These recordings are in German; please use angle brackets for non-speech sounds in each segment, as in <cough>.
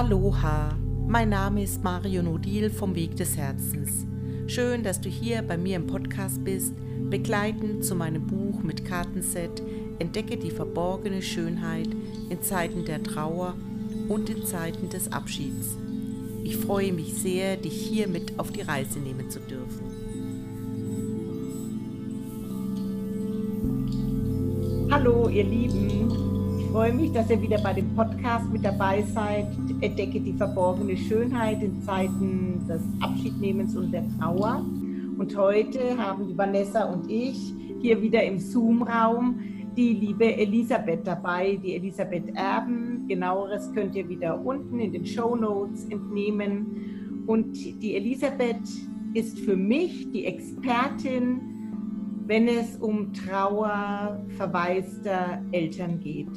Aloha, mein Name ist Mario Nodil vom Weg des Herzens. Schön, dass du hier bei mir im Podcast bist, begleitend zu meinem Buch mit Kartenset Entdecke die verborgene Schönheit in Zeiten der Trauer und in Zeiten des Abschieds. Ich freue mich sehr, dich hier mit auf die Reise nehmen zu dürfen. Hallo, ihr Lieben freue mich, dass ihr wieder bei dem Podcast mit dabei seid. Entdecke die verborgene Schönheit in Zeiten des Abschiednehmens und der Trauer. Und heute haben die Vanessa und ich hier wieder im Zoom-Raum die liebe Elisabeth dabei, die Elisabeth Erben. Genaueres könnt ihr wieder unten in den Show Notes entnehmen. Und die Elisabeth ist für mich die Expertin, wenn es um Trauer verwaister Eltern geht.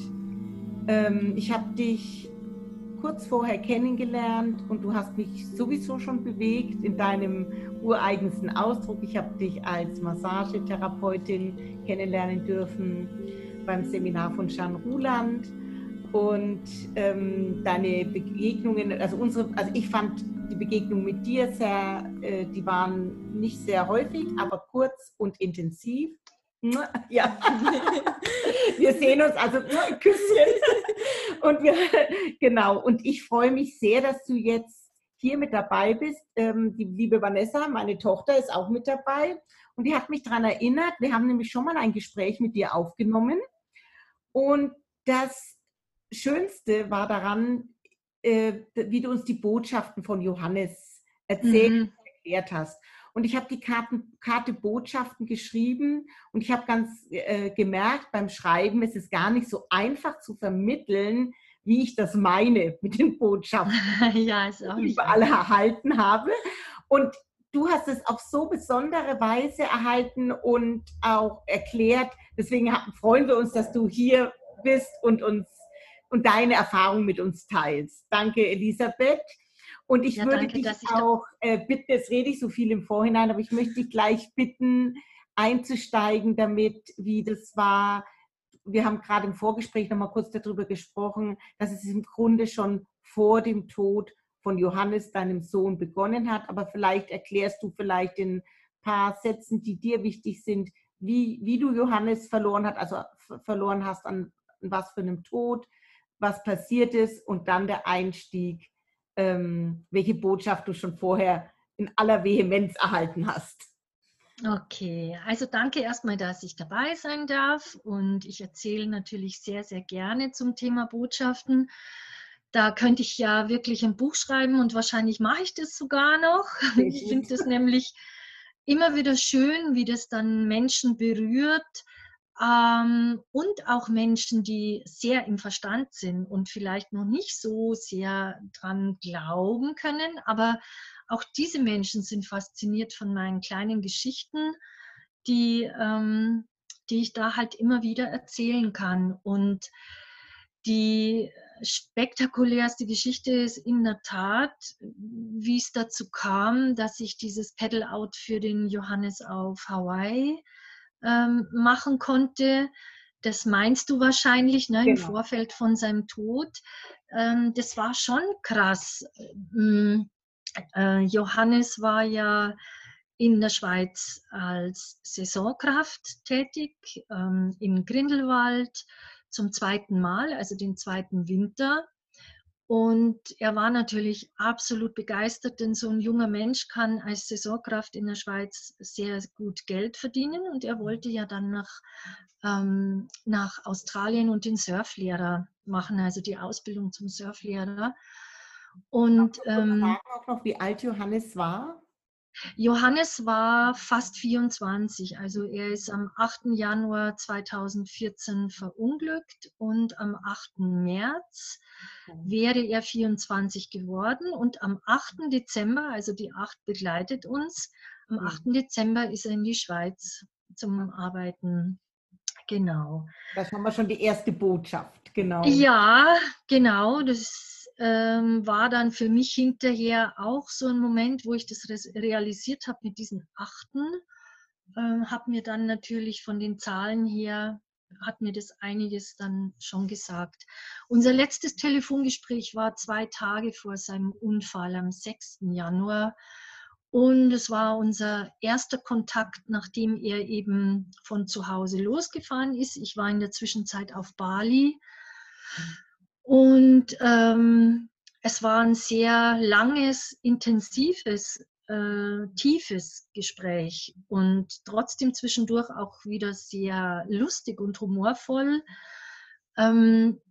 Ähm, ich habe dich kurz vorher kennengelernt und du hast mich sowieso schon bewegt in deinem ureigensten Ausdruck. Ich habe dich als Massagetherapeutin kennenlernen dürfen beim Seminar von Jean Ruland und ähm, deine Begegnungen, also unsere, also ich fand die Begegnung mit dir sehr, äh, die waren nicht sehr häufig, aber kurz und intensiv. Ja, wir sehen uns also ein Küsschen. Und wir, genau, und ich freue mich sehr, dass du jetzt hier mit dabei bist. Ähm, die liebe Vanessa, meine Tochter, ist auch mit dabei. Und die hat mich daran erinnert, wir haben nämlich schon mal ein Gespräch mit dir aufgenommen. Und das Schönste war daran, äh, wie du uns die Botschaften von Johannes erzählt mhm. und erklärt hast. Und ich habe die Karten, Karte Botschaften geschrieben und ich habe ganz äh, gemerkt, beim Schreiben ist es gar nicht so einfach zu vermitteln, wie ich das meine mit den Botschaften, <laughs> ja, ist auch die ich überall erhalten habe. Und du hast es auf so besondere Weise erhalten und auch erklärt. Deswegen freuen wir uns, dass du hier bist und uns und deine Erfahrung mit uns teilst. Danke, Elisabeth. Und ich ja, würde danke, dich auch äh, bitten, jetzt rede ich so viel im Vorhinein, aber ich möchte dich gleich bitten, einzusteigen damit, wie das war. Wir haben gerade im Vorgespräch noch mal kurz darüber gesprochen, dass es im Grunde schon vor dem Tod von Johannes, deinem Sohn, begonnen hat. Aber vielleicht erklärst du vielleicht in ein paar Sätzen, die dir wichtig sind, wie, wie du Johannes verloren hast, also verloren hast an was für einem Tod, was passiert ist und dann der Einstieg ähm, welche Botschaft du schon vorher in aller Vehemenz erhalten hast. Okay, also danke erstmal, dass ich dabei sein darf und ich erzähle natürlich sehr, sehr gerne zum Thema Botschaften. Da könnte ich ja wirklich ein Buch schreiben und wahrscheinlich mache ich das sogar noch. <laughs> Ich finde das nämlich immer wieder schön, wie das dann Menschen berührt, ähm, und auch Menschen, die sehr im Verstand sind und vielleicht noch nicht so sehr dran glauben können, aber auch diese Menschen sind fasziniert von meinen kleinen Geschichten, die, ähm, die ich da halt immer wieder erzählen kann. Und die spektakulärste Geschichte ist in der Tat, wie es dazu kam, dass ich dieses Pedal-Out für den Johannes auf Hawaii ähm, machen konnte. Das meinst du wahrscheinlich ne, genau. im Vorfeld von seinem Tod. Ähm, das war schon krass. Ähm, äh, Johannes war ja in der Schweiz als Saisonkraft tätig, ähm, in Grindelwald zum zweiten Mal, also den zweiten Winter. Und er war natürlich absolut begeistert, denn so ein junger Mensch kann als Saisonkraft in der Schweiz sehr gut Geld verdienen. Und er wollte ja dann nach, ähm, nach Australien und den Surflehrer machen, also die Ausbildung zum Surflehrer. Und ähm, auch noch, wie alt Johannes war? Johannes war fast 24, also er ist am 8. Januar 2014 verunglückt und am 8. März wäre er 24 geworden und am 8. Dezember, also die 8 begleitet uns, am 8. Mhm. Dezember ist er in die Schweiz zum Arbeiten. Genau. Das haben wir schon die erste Botschaft, genau. Ja, genau. Das ähm, war dann für mich hinterher auch so ein Moment, wo ich das realisiert habe mit diesen Achten. Ähm, habe mir dann natürlich von den Zahlen her hat mir das einiges dann schon gesagt. Unser letztes Telefongespräch war zwei Tage vor seinem Unfall am 6. Januar. Und es war unser erster Kontakt, nachdem er eben von zu Hause losgefahren ist. Ich war in der Zwischenzeit auf Bali. Und ähm, es war ein sehr langes, intensives, äh, tiefes Gespräch und trotzdem zwischendurch auch wieder sehr lustig und humorvoll. Ähm,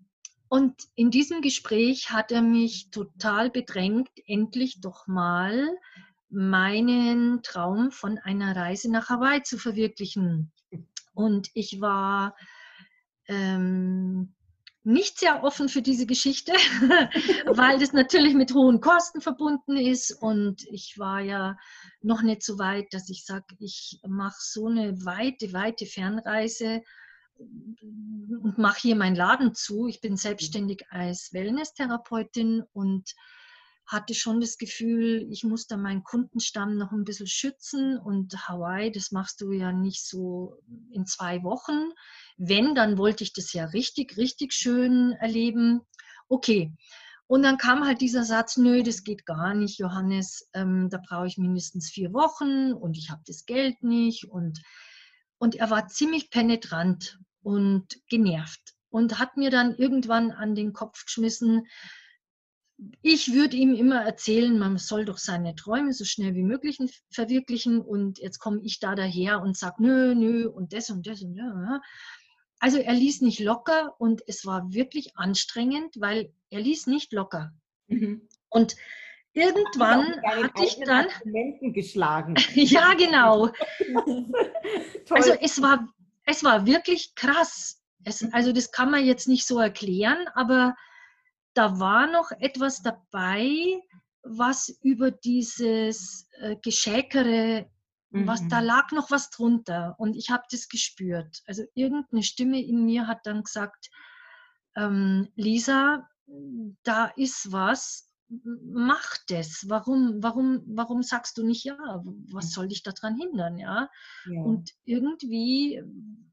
und in diesem Gespräch hat er mich total bedrängt, endlich doch mal meinen Traum von einer Reise nach Hawaii zu verwirklichen. Und ich war ähm, nicht sehr offen für diese Geschichte, <laughs> weil das natürlich mit hohen Kosten verbunden ist. Und ich war ja noch nicht so weit, dass ich sage, ich mache so eine weite, weite Fernreise und mache hier meinen Laden zu. Ich bin selbstständig als Wellness-Therapeutin und hatte schon das Gefühl, ich muss da meinen Kundenstamm noch ein bisschen schützen und Hawaii, das machst du ja nicht so in zwei Wochen. Wenn, dann wollte ich das ja richtig, richtig schön erleben. Okay. Und dann kam halt dieser Satz, nö, das geht gar nicht, Johannes, ähm, da brauche ich mindestens vier Wochen und ich habe das Geld nicht. Und, und er war ziemlich penetrant und genervt und hat mir dann irgendwann an den Kopf geschmissen, ich würde ihm immer erzählen, man soll doch seine Träume so schnell wie möglich verwirklichen und jetzt komme ich da daher und sage, nö, nö und das und das und ja. Also er ließ nicht locker und es war wirklich anstrengend, weil er ließ nicht locker. Mhm. Und irgendwann hatte ich dann geschlagen. <laughs> ja, genau. <laughs> also es war es war wirklich krass. Es, also das kann man jetzt nicht so erklären, aber da war noch etwas dabei, was über dieses äh, Geschäkere, mhm. was da mhm. lag noch was drunter und ich habe das gespürt. Also irgendeine Stimme in mir hat dann gesagt, ähm, Lisa, da ist was, mach das. Warum, warum, warum sagst du nicht ja? Was soll dich daran hindern, ja? ja? Und irgendwie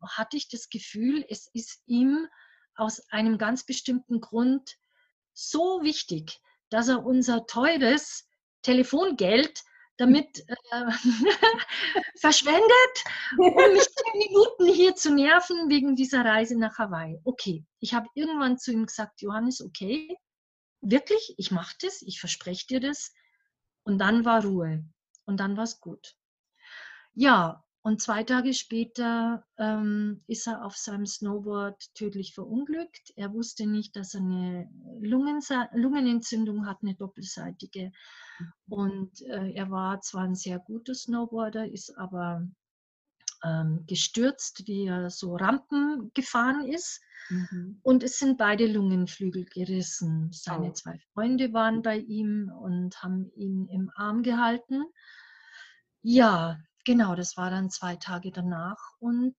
hatte ich das Gefühl, es ist ihm aus einem ganz bestimmten Grund so wichtig, dass er unser teures Telefongeld damit äh, <laughs> verschwendet, um <laughs> mich zehn Minuten hier zu nerven wegen dieser Reise nach Hawaii. Okay, ich habe irgendwann zu ihm gesagt, Johannes, okay, wirklich, ich mache das, ich verspreche dir das. Und dann war Ruhe und dann war es gut. Ja, und zwei Tage später ähm, ist er auf seinem Snowboard tödlich verunglückt. Er wusste nicht, dass er eine Lungensa Lungenentzündung hat, eine doppelseitige. Mhm. Und äh, er war zwar ein sehr guter Snowboarder, ist aber ähm, gestürzt, wie er so Rampen gefahren ist. Mhm. Und es sind beide Lungenflügel gerissen. Seine oh. zwei Freunde waren bei ihm und haben ihn im Arm gehalten. Ja, genau, das war dann zwei Tage danach. Und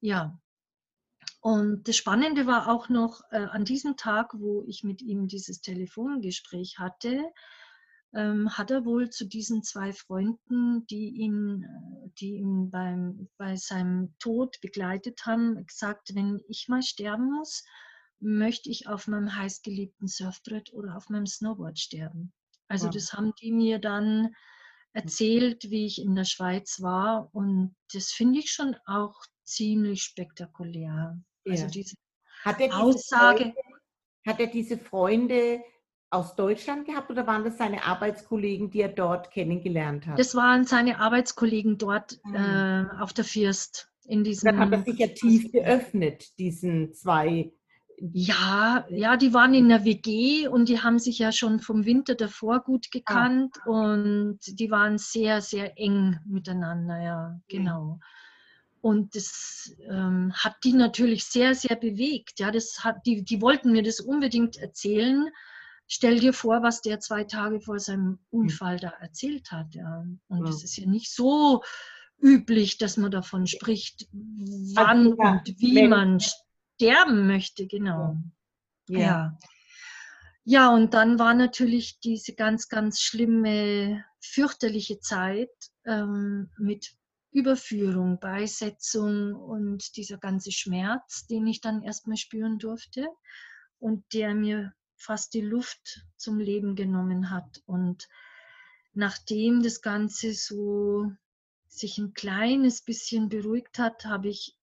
ja, und das Spannende war auch noch äh, an diesem Tag, wo ich mit ihm dieses Telefongespräch hatte, ähm, hat er wohl zu diesen zwei Freunden, die ihn, äh, die ihn beim, bei seinem Tod begleitet haben, gesagt, wenn ich mal sterben muss, möchte ich auf meinem heißgeliebten Surfbrett oder auf meinem Snowboard sterben. Also wow. das haben die mir dann erzählt, wie ich in der Schweiz war. Und das finde ich schon auch ziemlich spektakulär. Also ja. Also diese hat er diese Aussage. Freunde, hat er diese Freunde aus Deutschland gehabt oder waren das seine Arbeitskollegen, die er dort kennengelernt hat? Das waren seine Arbeitskollegen dort mhm. äh, auf der First. In diesem, Dann hat er sich ja tief geöffnet, diesen zwei ja, ja, die waren in der WG und die haben sich ja schon vom Winter davor gut ah. gekannt ah. und die waren sehr, sehr eng miteinander, ja, genau. Und das ähm, hat die natürlich sehr, sehr bewegt. Ja, das hat, die, die wollten mir das unbedingt erzählen. Stell dir vor, was der zwei Tage vor seinem. Unfall da erzählt hat. Ja. Und es ja. ist ja nicht so üblich, dass man davon spricht, wann also, ja, und wie man sterben möchte, genau. Ja. ja. Ja, und dann war natürlich diese ganz, ganz schlimme, fürchterliche Zeit ähm, mit Überführung, Beisetzung und dieser ganze Schmerz, den ich dann erstmal spüren durfte und der mir fast die Luft zum Leben genommen hat. Und nachdem das Ganze so sich ein kleines bisschen beruhigt hat, habe ich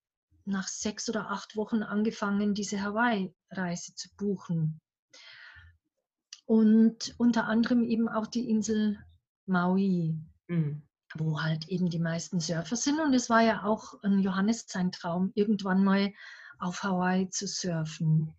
nach sechs oder acht Wochen angefangen, diese Hawaii-Reise zu buchen. Und unter anderem eben auch die Insel Maui. Mhm wo halt eben die meisten Surfer sind. Und es war ja auch ein Johannes sein Traum, irgendwann mal auf Hawaii zu surfen.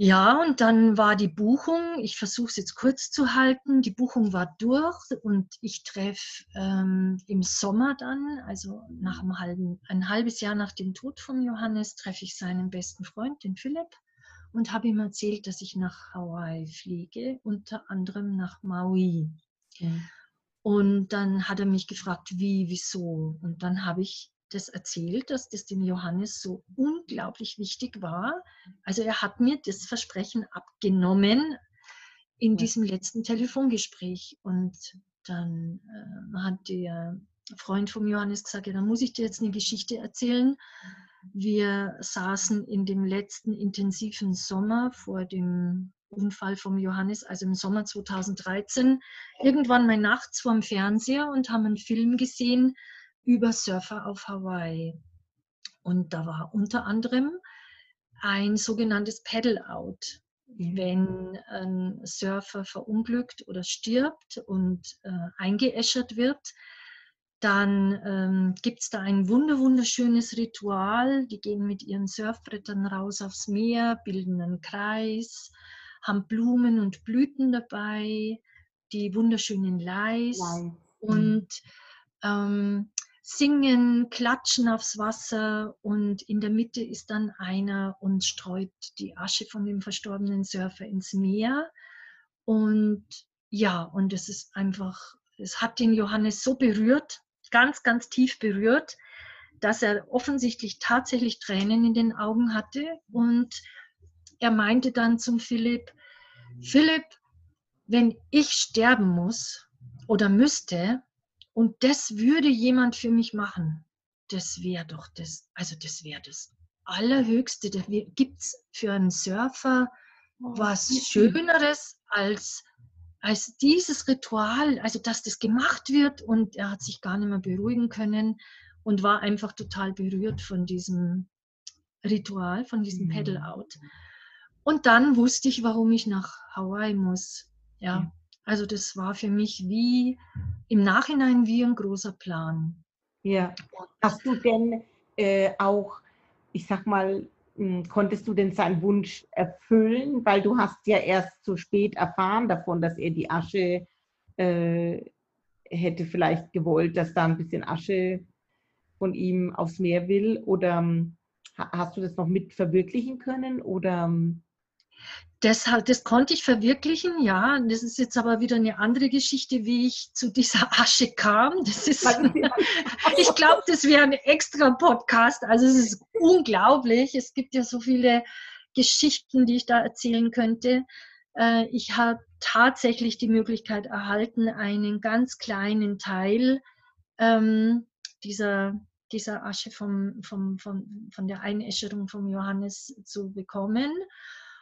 Ja, und dann war die Buchung, ich versuche es jetzt kurz zu halten, die Buchung war durch und ich treffe ähm, im Sommer dann, also nach einem halben, ein halbes Jahr nach dem Tod von Johannes, treffe ich seinen besten Freund, den Philipp, und habe ihm erzählt, dass ich nach Hawaii fliege, unter anderem nach Maui. Okay. Und dann hat er mich gefragt, wie, wieso. Und dann habe ich das erzählt, dass das dem Johannes so unglaublich wichtig war. Also er hat mir das Versprechen abgenommen in diesem letzten Telefongespräch. Und dann äh, hat der Freund von Johannes gesagt, ja, dann muss ich dir jetzt eine Geschichte erzählen. Wir saßen in dem letzten intensiven Sommer vor dem Unfall vom Johannes, also im Sommer 2013, irgendwann mal nachts vorm Fernseher und haben einen Film gesehen über Surfer auf Hawaii. Und da war unter anderem ein sogenanntes Paddle-Out. Wenn ein Surfer verunglückt oder stirbt und äh, eingeäschert wird, dann ähm, gibt es da ein wunderschönes Ritual. Die gehen mit ihren Surfbrettern raus aufs Meer, bilden einen Kreis, haben Blumen und Blüten dabei, die wunderschönen Leis Nein. und ähm, singen, klatschen aufs Wasser und in der Mitte ist dann einer und streut die Asche von dem verstorbenen Surfer ins Meer. Und ja, und es ist einfach, es hat den Johannes so berührt, ganz, ganz tief berührt, dass er offensichtlich tatsächlich Tränen in den Augen hatte und er meinte dann zum Philipp, Philipp, wenn ich sterben muss oder müsste und das würde jemand für mich machen, das wäre doch das, also das wäre das Allerhöchste. Da gibt es für einen Surfer oh, was Schöneres als, als dieses Ritual, also dass das gemacht wird und er hat sich gar nicht mehr beruhigen können und war einfach total berührt von diesem Ritual, von diesem mhm. Pedal-Out. Und dann wusste ich, warum ich nach Hawaii muss. Ja, also das war für mich wie im Nachhinein wie ein großer Plan. Ja. Hast du denn äh, auch, ich sag mal, hm, konntest du denn seinen Wunsch erfüllen? Weil du hast ja erst zu spät erfahren davon, dass er die Asche äh, hätte vielleicht gewollt, dass da ein bisschen Asche von ihm aufs Meer will. Oder hm, hast du das noch mit verwirklichen können? Oder das, das konnte ich verwirklichen, ja. Das ist jetzt aber wieder eine andere Geschichte, wie ich zu dieser Asche kam. Das ist, <laughs> ich glaube, das wäre ein extra Podcast. Also es ist unglaublich. Es gibt ja so viele Geschichten, die ich da erzählen könnte. Äh, ich habe tatsächlich die Möglichkeit erhalten, einen ganz kleinen Teil ähm, dieser, dieser Asche vom, vom, vom, von der Einäscherung von Johannes zu bekommen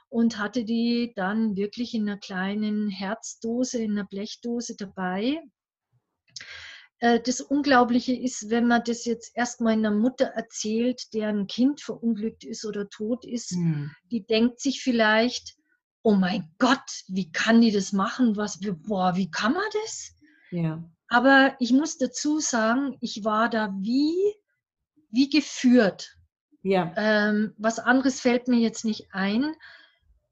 und hatte die dann wirklich in einer kleinen Herzdose, in einer Blechdose dabei. Äh, das Unglaubliche ist, wenn man das jetzt erstmal einer Mutter erzählt, deren Kind verunglückt ist oder tot ist, hm. die denkt sich vielleicht, oh mein Gott, wie kann die das machen? Was, boah, wie kann man das? Ja. Aber ich muss dazu sagen, ich war da wie, wie geführt. Ja. Ähm, was anderes fällt mir jetzt nicht ein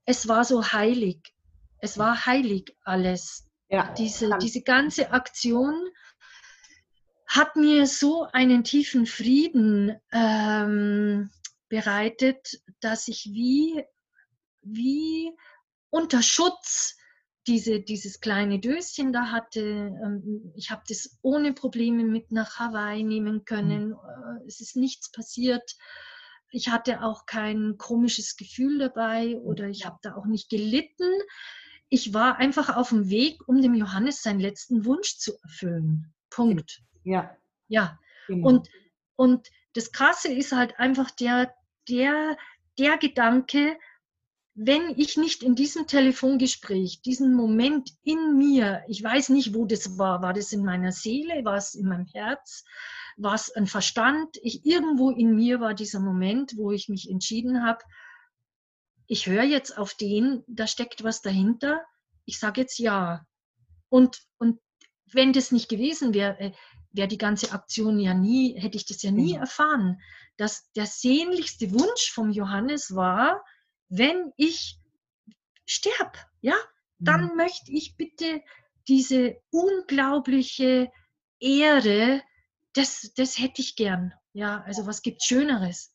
es war so heilig. Es war heilig alles. Ja, diese, diese ganze Aktion hat mir so einen tiefen Frieden ähm, bereitet, dass ich wie, wie unter Schutz diese, dieses kleine Döschen da hatte. Ähm, ich habe das ohne Probleme mit nach Hawaii nehmen können. Mhm. Es ist nichts passiert ich hatte auch kein komisches Gefühl dabei oder ich habe da auch nicht gelitten. Ich war einfach auf dem Weg, um dem Johannes seinen letzten Wunsch zu erfüllen. Punkt. Ja, Ja. Genau. Und, und das Krasse ist halt einfach der, der, der Gedanke, wenn ich nicht in diesem Telefongespräch, diesen Moment in mir, ich weiß nicht, wo das war, war das in meiner Seele, war es in meinem Herz, war es ein Verstand, ich, irgendwo in mir war dieser Moment, wo ich mich entschieden habe, ich höre jetzt auf den, da steckt was dahinter, ich sage jetzt ja. Und, und wenn das nicht gewesen wäre, äh, wäre die ganze Aktion ja nie, hätte ich das ja nie mhm. erfahren, dass der sehnlichste Wunsch vom Johannes war, wenn ich sterbe, ja, dann mhm. möchte ich bitte diese unglaubliche Ehre, das, das hätte ich gern. Ja, also was gibt Schöneres?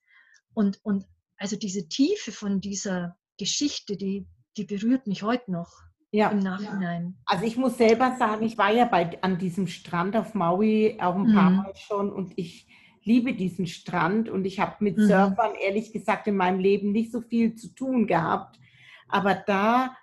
Und, und also diese Tiefe von dieser Geschichte, die, die berührt mich heute noch ja. im Nachhinein. Also ich muss selber sagen, ich war ja bei, an diesem Strand auf Maui auch ein paar mhm. Mal schon und ich liebe diesen Strand und ich habe mit mhm. Surfern ehrlich gesagt in meinem Leben nicht so viel zu tun gehabt. Aber da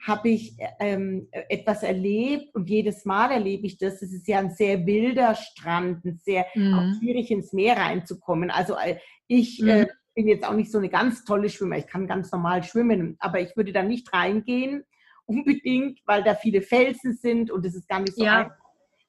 habe ich ähm, etwas erlebt und jedes Mal erlebe ich das. Es ist ja ein sehr wilder Strand, ein sehr mhm. schwierig ins Meer reinzukommen. Also äh, ich mhm. äh, bin jetzt auch nicht so eine ganz tolle Schwimmer. Ich kann ganz normal schwimmen, aber ich würde da nicht reingehen <laughs> unbedingt, weil da viele Felsen sind und es ist gar nicht so ja. einfach.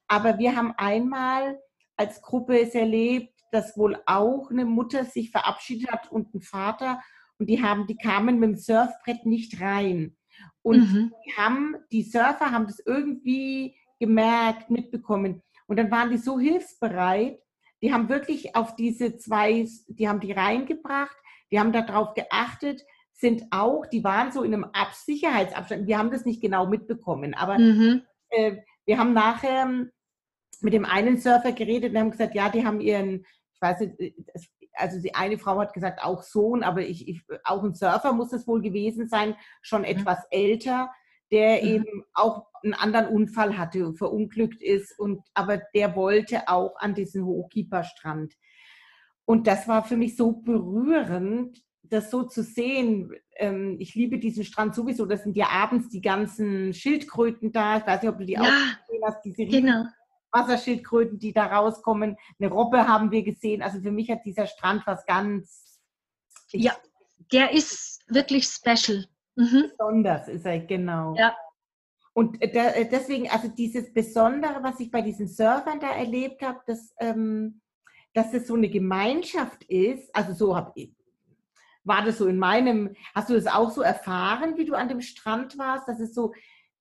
Aber wir haben einmal als Gruppe es erlebt, dass wohl auch eine Mutter sich verabschiedet hat und ein Vater und die haben, die kamen mit dem Surfbrett nicht rein. Und mhm. die haben, die Surfer haben das irgendwie gemerkt, mitbekommen. Und dann waren die so hilfsbereit, die haben wirklich auf diese zwei, die haben die reingebracht, die haben darauf geachtet, sind auch, die waren so in einem Sicherheitsabstand, wir haben das nicht genau mitbekommen, aber mhm. äh, wir haben nachher mit dem einen Surfer geredet und haben gesagt, ja, die haben ihren, weiß nicht, äh, also die eine Frau hat gesagt, auch Sohn, aber ich, ich auch ein Surfer muss es wohl gewesen sein, schon mhm. etwas älter, der mhm. eben auch einen anderen Unfall hatte verunglückt ist und aber der wollte auch an diesen Hochkeeper-Strand. Und das war für mich so berührend, das so zu sehen, ähm, ich liebe diesen Strand sowieso, das sind ja abends die ganzen Schildkröten da. Ich weiß nicht, ob du die ja, auch gesehen hast, diese genau. Wasserschildkröten, die da rauskommen. Eine Robbe haben wir gesehen. Also für mich hat dieser Strand was ganz. Ja, der ist wirklich special. Mhm. Besonders ist er, genau. Ja. Und äh, äh, deswegen, also dieses Besondere, was ich bei diesen Surfern da erlebt habe, dass, ähm, dass es so eine Gemeinschaft ist, also so habe ich, war das so in meinem, hast du das auch so erfahren, wie du an dem Strand warst, dass es so,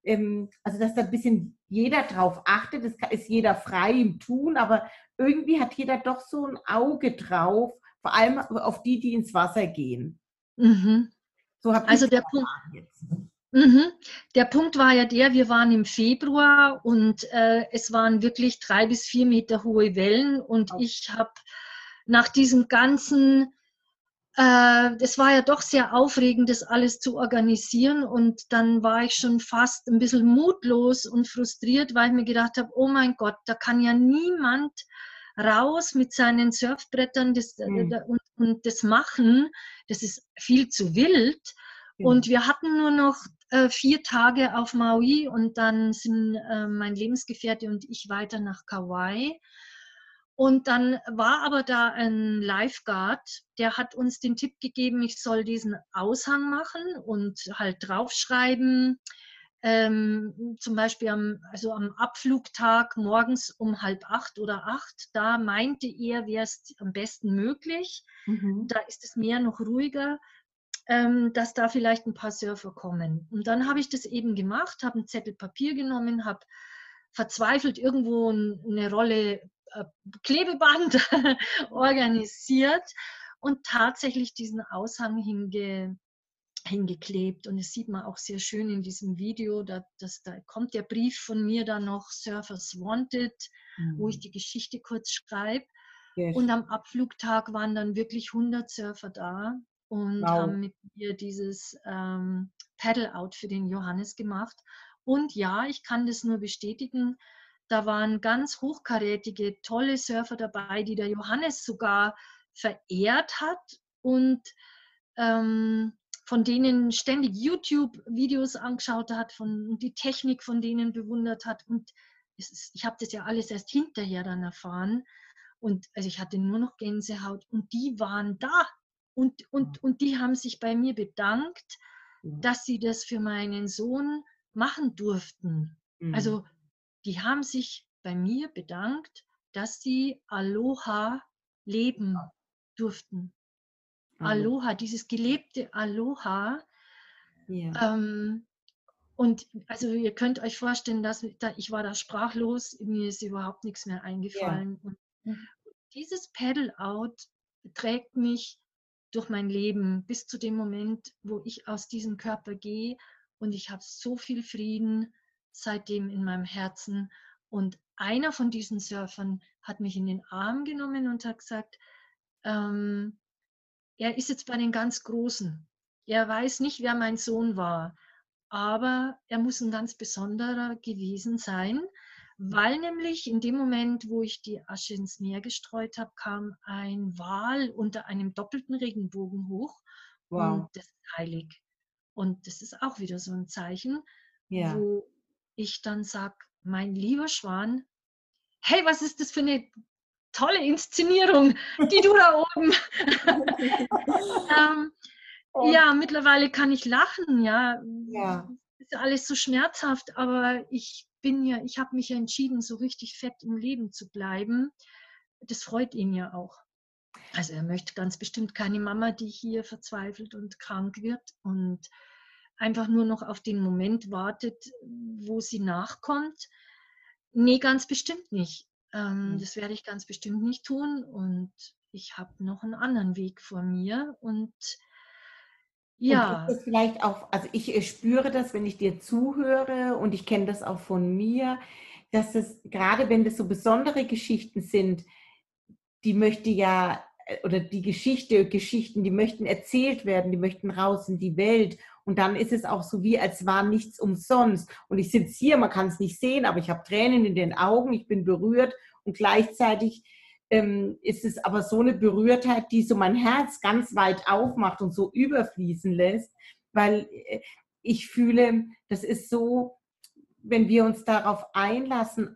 ähm, also dass da ein bisschen jeder drauf achtet, das ist jeder frei im Tun, aber irgendwie hat jeder doch so ein Auge drauf, vor allem auf die, die ins Wasser gehen. Mhm. So also der Punkt. Mhm. Der Punkt war ja der, wir waren im Februar und äh, es waren wirklich drei bis vier Meter hohe Wellen und okay. ich habe nach diesem ganzen es war ja doch sehr aufregend, das alles zu organisieren. Und dann war ich schon fast ein bisschen mutlos und frustriert, weil ich mir gedacht habe, oh mein Gott, da kann ja niemand raus mit seinen Surfbrettern das, mhm. und, und, das machen. Das ist viel zu wild. Mhm. Und wir hatten nur noch äh, vier Tage auf Maui und dann sind äh, mein Lebensgefährte und ich weiter nach Kauai. Und dann war aber da ein Lifeguard, der hat uns den Tipp gegeben, ich soll diesen Aushang machen und halt draufschreiben, ähm, zum Beispiel am, also am Abflugtag morgens um halb acht oder acht, da meinte er, wäre es am besten möglich. Mhm. Da ist es mehr noch ruhiger, ähm, dass da vielleicht ein paar Surfer kommen. Und dann habe ich das eben gemacht, habe einen Zettel Papier genommen, habe verzweifelt irgendwo eine Rolle Klebeband <laughs> organisiert und tatsächlich diesen Aushang hinge, hingeklebt. Und das sieht man auch sehr schön in diesem Video. Da, das, da kommt der Brief von mir dann noch, Surfers Wanted, mhm. wo ich mhm. die Geschichte kurz schreibe. Yes. Und am Abflugtag waren dann wirklich 100 Surfer da und wow. haben mit mir dieses ähm, Paddle-Out für den Johannes gemacht. Und ja, ich kann das nur bestätigen, da waren ganz hochkarätige, tolle Surfer dabei, die der Johannes sogar verehrt hat und ähm, von denen ständig YouTube-Videos angeschaut hat, von die Technik von denen bewundert hat. Und ist, ich habe das ja alles erst hinterher dann erfahren. Und also ich hatte nur noch Gänsehaut und die waren da und, und, und die haben sich bei mir bedankt, dass sie das für meinen Sohn machen durften. Mhm. Also die haben sich bei mir bedankt, dass sie Aloha leben durften. Aloha, dieses gelebte Aloha. Ja. Ähm, und also ihr könnt euch vorstellen, dass da, ich war da sprachlos, mir ist überhaupt nichts mehr eingefallen. Und Mhm. dieses Paddle-out trägt mich durch mein Leben bis zu dem Moment, wo ich aus diesem Körper gehe und ich habe so viel Frieden seitdem in meinem Herzen. Und einer von diesen Surfern hat mich in den Arm genommen und hat gesagt, ähm, er ist jetzt bei den ganz Großen. Er weiß nicht, wer mein Sohn war, aber er muss ein ganz besonderer gewesen sein, weil nämlich in dem Moment, wo ich die Asche ins Meer gestreut habe, kam ein Wal unter einem doppelten Regenbogen hoch Wow. und das ist heilig. Und das ist auch wieder so ein Zeichen, Ja. wo ich dann sage, mein lieber Schwan, hey, was ist das für eine tolle Inszenierung, die du da oben. <laughs> ähm, Und- ja, mittlerweile kann ich lachen, ja. Ja. Ist alles so schmerzhaft, aber ich bin ja, ich habe mich ja entschieden, so richtig fett im Leben zu bleiben. Das freut ihn ja auch. Also er möchte ganz bestimmt keine Mama, die hier verzweifelt und krank wird und einfach nur noch auf den Moment wartet, wo sie nachkommt. Nee, ganz bestimmt nicht. Ähm, Mhm. Das werde ich ganz bestimmt nicht tun und ich habe noch einen anderen Weg vor mir und ja, Und vielleicht auch, also ich spüre das, wenn ich dir zuhöre und ich kenne das auch von mir, dass es, gerade wenn das so besondere Geschichten sind, die möchte ja, oder die Geschichte, Geschichten, die möchten erzählt werden, die möchten raus in die Welt. Und dann ist es auch so wie, als war nichts umsonst. Und ich sitze hier, man kann es nicht sehen, aber ich habe Tränen in den Augen, ich bin berührt und gleichzeitig ähm, ist es aber so eine Berührtheit, die so mein Herz ganz weit aufmacht und so überfließen lässt, weil äh, ich fühle, das ist so, wenn wir uns darauf einlassen,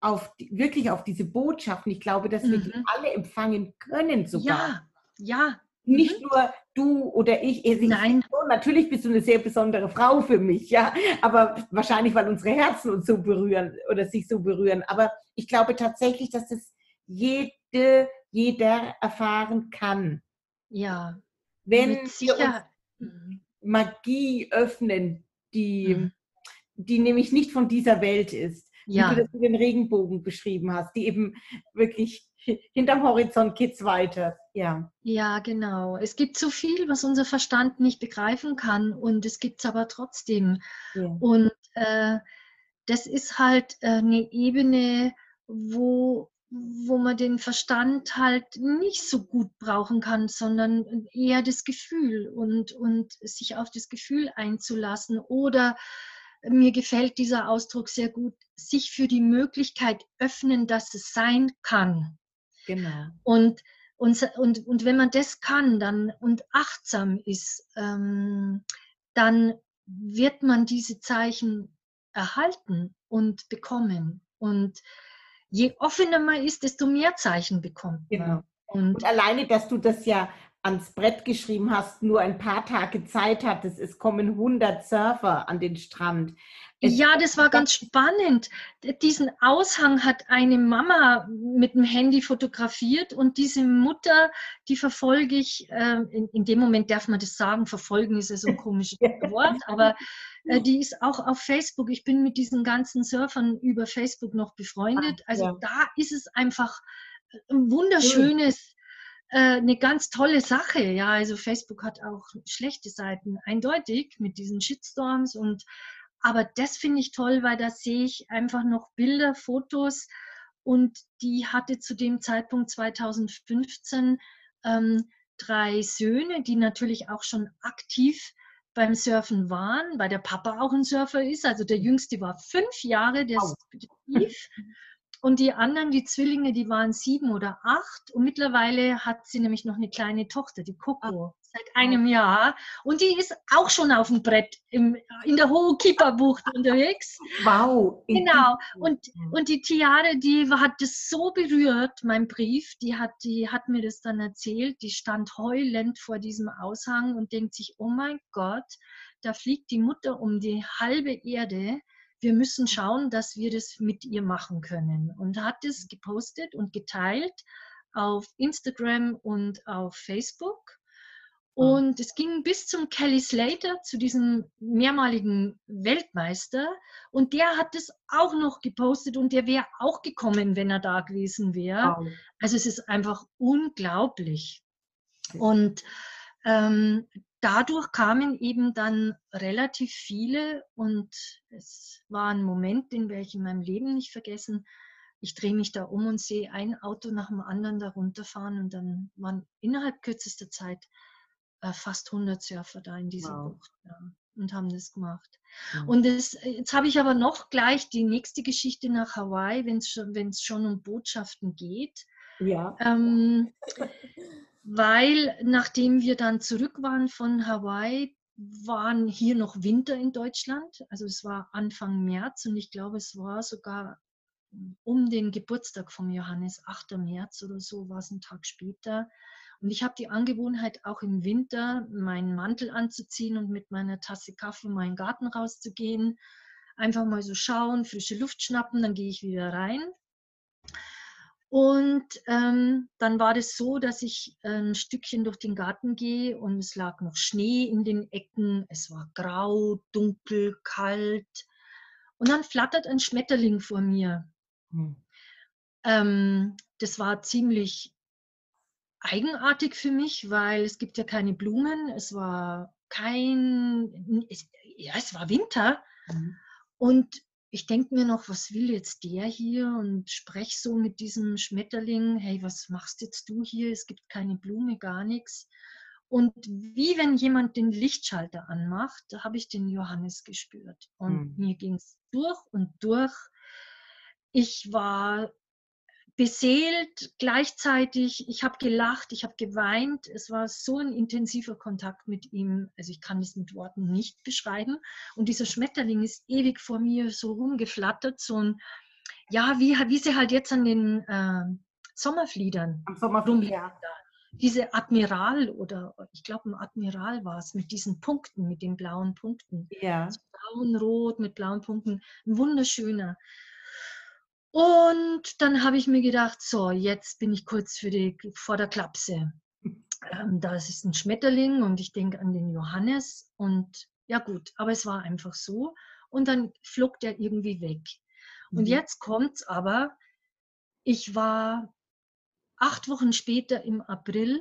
auf die, wirklich auf diese Botschaften, ich glaube, dass wir die Mhm. alle empfangen können sogar. ja, ja, Nicht nur du oder ich. Nein. natürlich bist du eine sehr besondere Frau für mich, ja. Aber wahrscheinlich, weil unsere Herzen uns so berühren oder sich so berühren. Aber ich glaube tatsächlich, dass das jede, jeder erfahren kann. ja, Wenn mit wir uns. Mhm. Magie öffnen, die, Mhm. die nämlich nicht von dieser Welt ist. Wie Ja, du das mit den Regenbogen beschrieben hast, die eben wirklich hinterm Horizont geht's weiter. Ja. ja, genau. Es gibt so viel, was unser Verstand nicht begreifen kann und es gibt es aber trotzdem. ja. Und äh, das ist halt äh, eine Ebene, wo, wo man den Verstand halt nicht so gut brauchen kann, sondern eher das Gefühl und, und sich auf das Gefühl einzulassen. Oder mir gefällt dieser Ausdruck sehr gut, sich für die Möglichkeit öffnen, dass es sein kann. Genau. Und, und, und, und wenn man das kann dann und achtsam ist, ähm, dann wird man diese Zeichen erhalten und bekommen. Und je offener man ist, desto mehr Zeichen bekommt man. Genau. Und Und alleine, dass du das ja ans Brett geschrieben hast, nur ein paar Tage Zeit hattest, es kommen 100 Surfer an den Strand. Es- ja, das war ganz spannend. Diesen Aushang hat eine Mama mit dem Handy fotografiert und diese Mutter, die verfolge ich, äh, in, in dem Moment darf man das sagen, verfolgen ist ja so ein komisches <laughs> Wort, aber äh, die ist auch auf Facebook. Ich bin mit diesen ganzen Surfern über Facebook noch befreundet. Ah, Also ja. da ist es einfach ein wunderschönes, äh, eine ganz tolle Sache. Ja, also Facebook hat auch schlechte Seiten, eindeutig mit diesen Shitstorms und aber das finde ich toll, weil da sehe ich einfach noch Bilder, Fotos und die hatte zu dem Zeitpunkt 2015 ähm, drei Söhne, die natürlich auch schon aktiv beim Surfen waren, weil der Papa auch ein Surfer ist. Also der jüngste war fünf Jahre, der ist Steve. Und die anderen, die Zwillinge, die waren sieben oder acht. Und mittlerweile hat sie nämlich noch eine kleine Tochter, die Coco, seit einem Jahr. Und die ist auch schon auf dem Brett im, in der Hohe Kipperbucht <laughs> unterwegs. Wow. Genau. Und, und die Tiare, die hat das so berührt, mein Brief. Die hat, die hat mir das dann erzählt. Die stand heulend vor diesem Aushang und denkt sich, oh mein Gott, da fliegt die Mutter um die halbe Erde wir müssen schauen, dass wir das mit ihr machen können. Und hat es gepostet und geteilt auf Instagram und auf Facebook. Und es ging bis zum Kelly Slater, zu diesem mehrmaligen Weltmeister. Und der hat es auch noch gepostet und der wäre auch gekommen, wenn er da gewesen wäre. Wow. Also es ist einfach unglaublich. Und ähm, dadurch kamen eben dann relativ viele und es war ein Moment, den werde ich in meinem Leben nicht vergessen. Ich drehe mich da um und sehe ein Auto nach dem anderen da runterfahren und dann waren innerhalb kürzester Zeit äh, fast 100 Surfer da in dieser wow. Bucht ja, und haben das gemacht. Mhm. Und das, jetzt habe ich aber noch gleich die nächste Geschichte nach Hawaii, wenn es schon, schon um Botschaften geht. Ja. Ähm, <laughs> weil nachdem wir dann zurück waren von Hawaii, waren hier noch Winter in Deutschland. Also es war Anfang März und ich glaube, es war sogar um den Geburtstag von Johannes, 8. März oder so, war es ein Tag später. Und ich habe die Angewohnheit, auch im Winter meinen Mantel anzuziehen und mit meiner Tasse Kaffee in meinen Garten rauszugehen. Einfach mal so schauen, frische Luft schnappen, dann gehe ich wieder rein. Und ähm, dann war das so, dass ich ein Stückchen durch den Garten gehe und es lag noch Schnee in den Ecken. Es war grau, dunkel, kalt. Und dann flattert ein Schmetterling vor mir. Hm. Ähm, das war ziemlich eigenartig für mich, weil es gibt ja keine Blumen. Es war kein, es, ja, es war Winter. Mhm. Und ich denke mir noch, was will jetzt der hier und spreche so mit diesem Schmetterling, hey, was machst jetzt du hier? Es gibt keine Blume, gar nichts. Und wie wenn jemand den Lichtschalter anmacht, da habe ich den Johannes gespürt. Und hm. mir ging es durch und durch. Ich war beseelt gleichzeitig. Ich habe gelacht, ich habe geweint. Es war so ein intensiver Kontakt mit ihm. Also ich kann es mit Worten nicht beschreiben. Und dieser Schmetterling ist ewig vor mir so rumgeflattert, so ein, ja, wie, wie sie halt jetzt an den äh, Sommerfliedern. Am Sommerflieder. Ja. Diese Admiral oder ich glaube ein Admiral war es mit diesen Punkten, mit den blauen Punkten. Ja. So braun, rot mit blauen Punkten. Ein wunderschöner. Und dann habe ich mir gedacht, so, jetzt bin ich kurz für die, vor der Klapse. Ähm, da ist ein Schmetterling und ich denke an den Johannes und ja gut, aber es war einfach so. Und dann flog der irgendwie weg. Und mhm. jetzt es aber, ich war acht Wochen später im April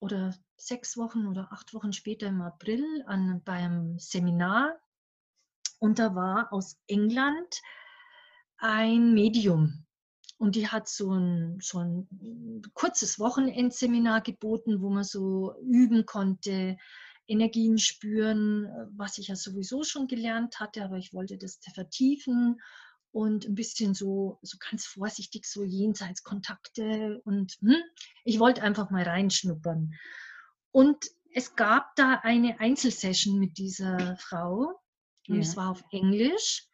oder sechs Wochen oder acht Wochen später im April an, beim Seminar und da war aus England ein Medium. Und die hat so ein, so ein kurzes Wochenendseminar geboten, wo man so üben konnte, Energien spüren, was ich ja sowieso schon gelernt hatte, aber ich wollte das vertiefen und ein bisschen so, so ganz vorsichtig so Jenseitskontakte und hm, ich wollte einfach mal reinschnuppern. Und es gab da eine Einzelsession mit dieser Frau und ja. es war auf Englisch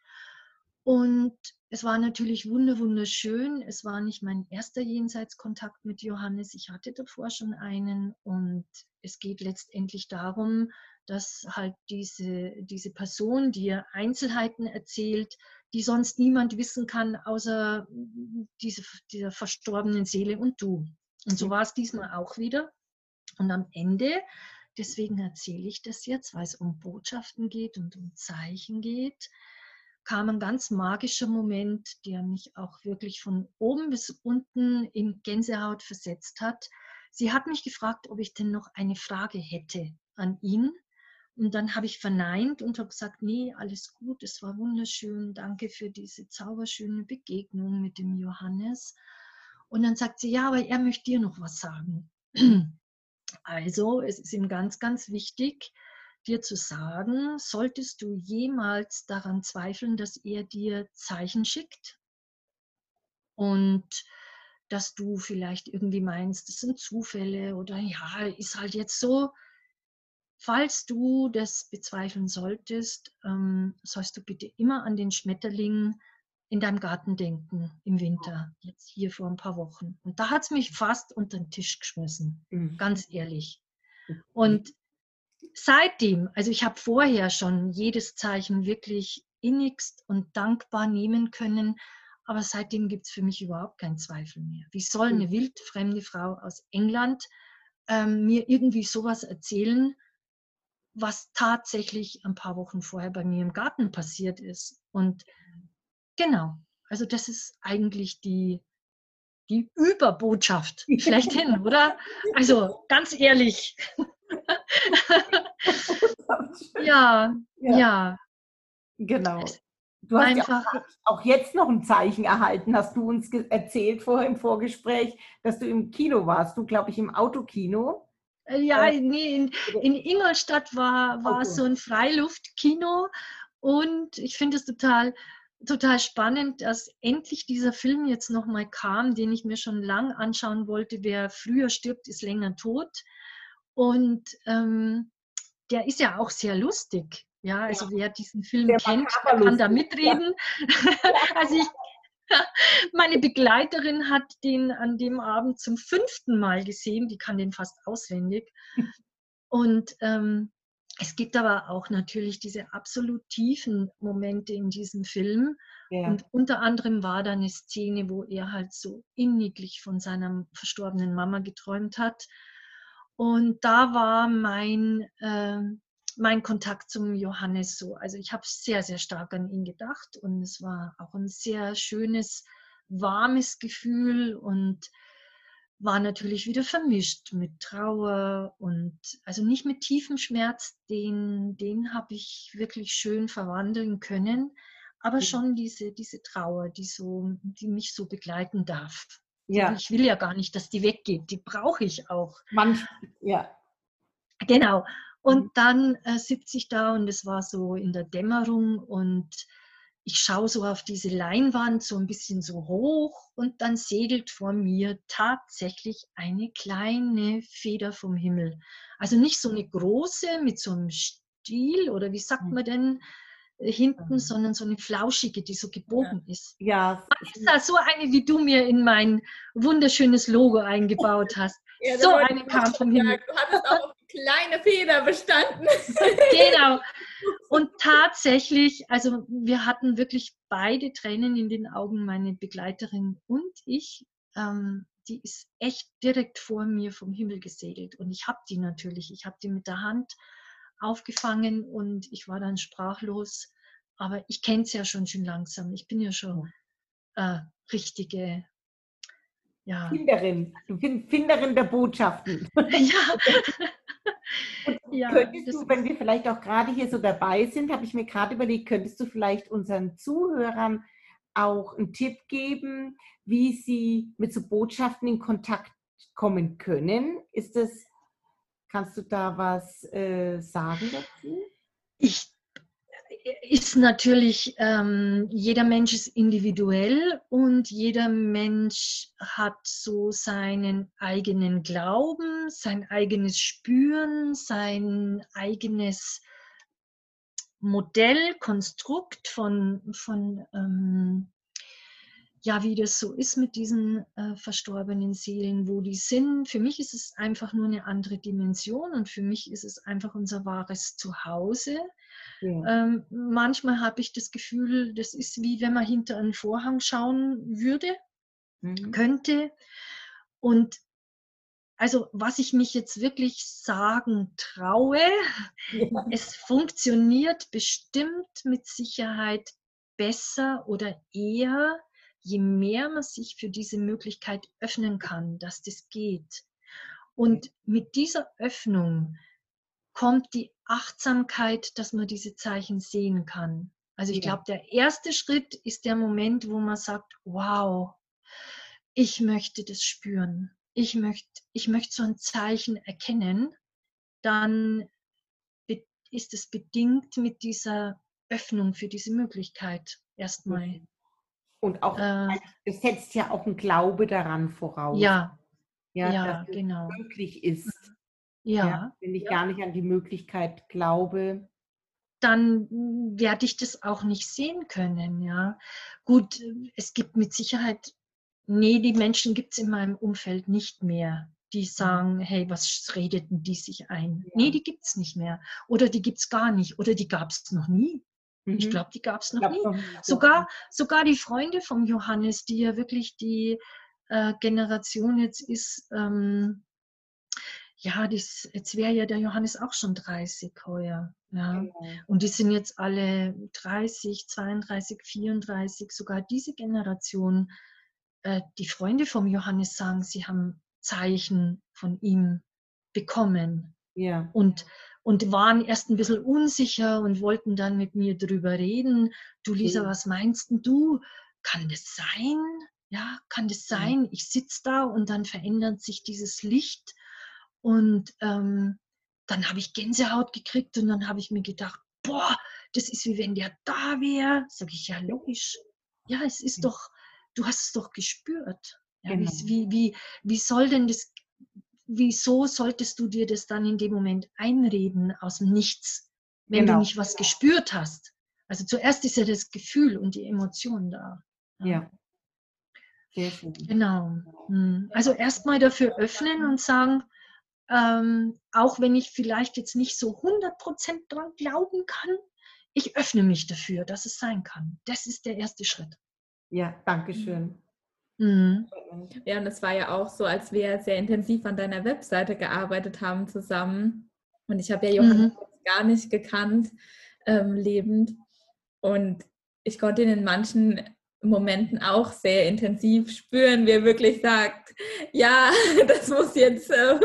und es war natürlich wunderschön. Es war nicht mein erster Jenseitskontakt mit Johannes. Ich hatte davor schon einen und es geht letztendlich darum, dass halt diese, diese Person dir Einzelheiten erzählt, die sonst niemand wissen kann, außer diese, dieser verstorbenen Seele und du. Und so war es diesmal auch wieder. Und am Ende, deswegen erzähle ich das jetzt, weil es um Botschaften geht und um Zeichen geht, kam ein ganz magischer Moment, der mich auch wirklich von oben bis unten in Gänsehaut versetzt hat. Sie hat mich gefragt, ob ich denn noch eine Frage hätte an ihn. Und dann habe ich verneint und habe gesagt, nee, alles gut, es war wunderschön, danke für diese zauberschöne Begegnung mit dem Johannes. Und dann sagt sie, ja, aber er möchte dir noch was sagen. <clears throat> Also, es ist ihm ganz, ganz wichtig, dir zu sagen, solltest du jemals daran zweifeln, dass er dir Zeichen schickt, und dass du vielleicht irgendwie meinst, das sind Zufälle oder ja, ist halt jetzt so. Falls du das bezweifeln solltest, ähm, sollst du bitte immer an den Schmetterling in deinem Garten denken im Winter, jetzt hier vor ein paar Wochen. Und da hat es mich fast unter den Tisch geschmissen, mhm. ganz ehrlich. Und seitdem, also ich habe vorher schon jedes Zeichen wirklich innigst und dankbar nehmen können, aber seitdem gibt es für mich überhaupt keinen Zweifel mehr. Wie soll eine wildfremde Frau aus England ähm, mir irgendwie sowas erzählen, was tatsächlich ein paar Wochen vorher bei mir im Garten passiert ist? Und genau, also das ist eigentlich die, die Überbotschaft <laughs> schlechthin, oder? Also ganz ehrlich. <laughs> ja, ja, ja. Genau. Du hast ja auch, jetzt noch ein Zeichen erhalten, hast du uns erzählt vorher im Vorgespräch, dass du im Kino warst. Du, glaube ich, im Autokino. Äh, ja, nee, in, in, Ingolstadt war, war okay. so ein Freiluftkino und ich finde es total, total spannend, dass endlich dieser Film jetzt nochmal kam, den ich mir schon lang anschauen wollte. Wer früher stirbt, ist länger tot. Und ähm, der ist ja auch sehr lustig. Ja, also ja. wer diesen Film der kennt, kann da mitreden. Ja. <laughs> also ich, <laughs> meine Begleiterin hat den an dem Abend zum fünften Mal gesehen, die kann den fast auswendig. Und ähm, es gibt aber auch natürlich diese absolut tiefen Momente in diesem Film. Ja. Und unter anderem war da eine Szene, wo er halt so inniglich von seiner verstorbenen Mama geträumt hat. Und da war mein, äh, mein Kontakt zum Johannes so. Also ich habe sehr, sehr stark an ihn gedacht und es war auch ein sehr schönes, warmes Gefühl und war natürlich wieder vermischt mit Trauer und also nicht mit tiefem Schmerz, den, den habe ich wirklich schön verwandeln können, aber schon diese, diese Trauer, die, so, die mich so begleiten darf. Ja. Ich will ja gar nicht, dass die weggeht, die brauche ich auch. Manchmal, ja. Genau. Und mhm. dann äh, sitze ich da und es war so in der Dämmerung und ich schaue so auf diese Leinwand so ein bisschen so hoch und dann segelt vor mir tatsächlich eine kleine Feder vom Himmel. Also nicht so eine große mit so einem Stiel oder wie sagt mhm. man denn hinten, mhm. sondern so eine flauschige, die so gebogen ja. ist. Ja. Ist das so eine, wie du mir in mein wunderschönes Logo eingebaut hast? <laughs> Ja, so eine kam vom Himmel. Du hattest auch kleine Feder bestanden. <laughs> genau. <laughs> Und tatsächlich, also wir hatten wirklich beide Tränen in den Augen, meine Begleiterin und ich. Ähm, die ist echt direkt vor mir vom Himmel gesegelt. Und ich habe die natürlich, ich habe die mit der Hand aufgefangen und ich war dann sprachlos. Aber ich kenne es ja schon schon langsam. Ich bin ja schon äh, richtige ja. Finderin. Du Finderin der Botschaften. <laughs> Ja. <laughs> ja, könntest du, wenn wir vielleicht auch gerade hier so dabei sind, habe ich mir gerade überlegt, könntest du vielleicht unseren Zuhörern auch einen Tipp geben, wie sie mit so Botschaften in Kontakt kommen können? Ist das, kannst du da was äh, sagen dazu? Ich ist natürlich, ähm, jeder Mensch ist individuell und jeder Mensch hat so seinen eigenen Glauben, sein eigenes Spüren, sein eigenes Modell, Konstrukt von, von ähm, ja, wie das so ist mit diesen äh, verstorbenen Seelen, wo die sind. Für mich ist es einfach nur eine andere Dimension und für mich ist es einfach unser wahres Zuhause. Ja. Ähm, manchmal habe ich das Gefühl, das ist wie wenn man hinter einen Vorhang schauen würde, mhm. könnte. Und also was ich mich jetzt wirklich sagen traue, ja. es funktioniert bestimmt mit Sicherheit besser oder eher, je mehr man sich für diese Möglichkeit öffnen kann, dass das geht. Und mit dieser Öffnung kommt die Achtsamkeit, dass man diese Zeichen sehen kann. Also ich ja. glaube, der erste Schritt ist der Moment, wo man sagt, wow, ich möchte das spüren. Ich möchte, ich möchte so ein Zeichen erkennen. Dann ist es bedingt mit dieser Öffnung für diese Möglichkeit erstmal. Und auch, Äh, es setzt ja auch ein Glaube daran voraus, ja, ja, ja, dass es genau. möglich ist. Ja, Ja, wenn ich ja. gar nicht an die Möglichkeit glaube. dann mm, werde ich das auch nicht sehen können, ja. Gut, es gibt mit Sicherheit, nee, die Menschen gibt es in meinem Umfeld nicht mehr, die sagen, hey, was redeten die sich ein? Ja. Nee, die gibt es nicht mehr. Oder die gibt es gar nicht. Oder die gab es noch nie. Ich Mhm. glaube, die gab es noch Glaub's nie. noch. Sogar, sogar die Freunde vom Johannes, die ja wirklich die äh, Generation jetzt ist, ähm, ja, das, jetzt wäre ja der Johannes auch schon 30 heuer. Ja. Genau. Und die sind jetzt alle 30, 32, 34, sogar diese Generation. Äh, die Freunde vom Johannes sagen, sie haben Zeichen von ihm bekommen Ja, und, und waren erst ein bisschen unsicher und wollten dann mit mir drüber reden. Du Lisa, Okay. was meinst du? Kann das sein? Ja, kann das Ja. sein? Ich sitze da und dann verändert sich dieses Licht und ähm, dann habe ich Gänsehaut gekriegt und dann habe ich mir gedacht, boah, das ist wie wenn der da wäre. Sag ich, ja, logisch. Ja, es ist doch, du hast es doch gespürt. Ja, Genau. wie, wie, wie soll denn das, wieso solltest du dir das dann in dem Moment einreden aus dem Nichts, wenn Genau, du nicht was gespürt hast? Also zuerst ist ja das Gefühl und die Emotion da. ja. Sehr schön. Genau. Hm. Also erstmal dafür öffnen und sagen, ähm, auch wenn ich vielleicht jetzt nicht so 100% dran glauben kann, ich öffne mich dafür, dass es sein kann. Das ist der erste Schritt. Ja, danke schön. Mhm. Ja, und es war ja auch so, als wir sehr intensiv an deiner Webseite gearbeitet haben zusammen. Und ich habe ja Johannes Mhm. gar nicht gekannt, ähm, lebend. Und ich konnte ihn in manchen Momenten auch sehr intensiv spüren, wie er wirklich sagt, ja, <laughs> das muss jetzt äh,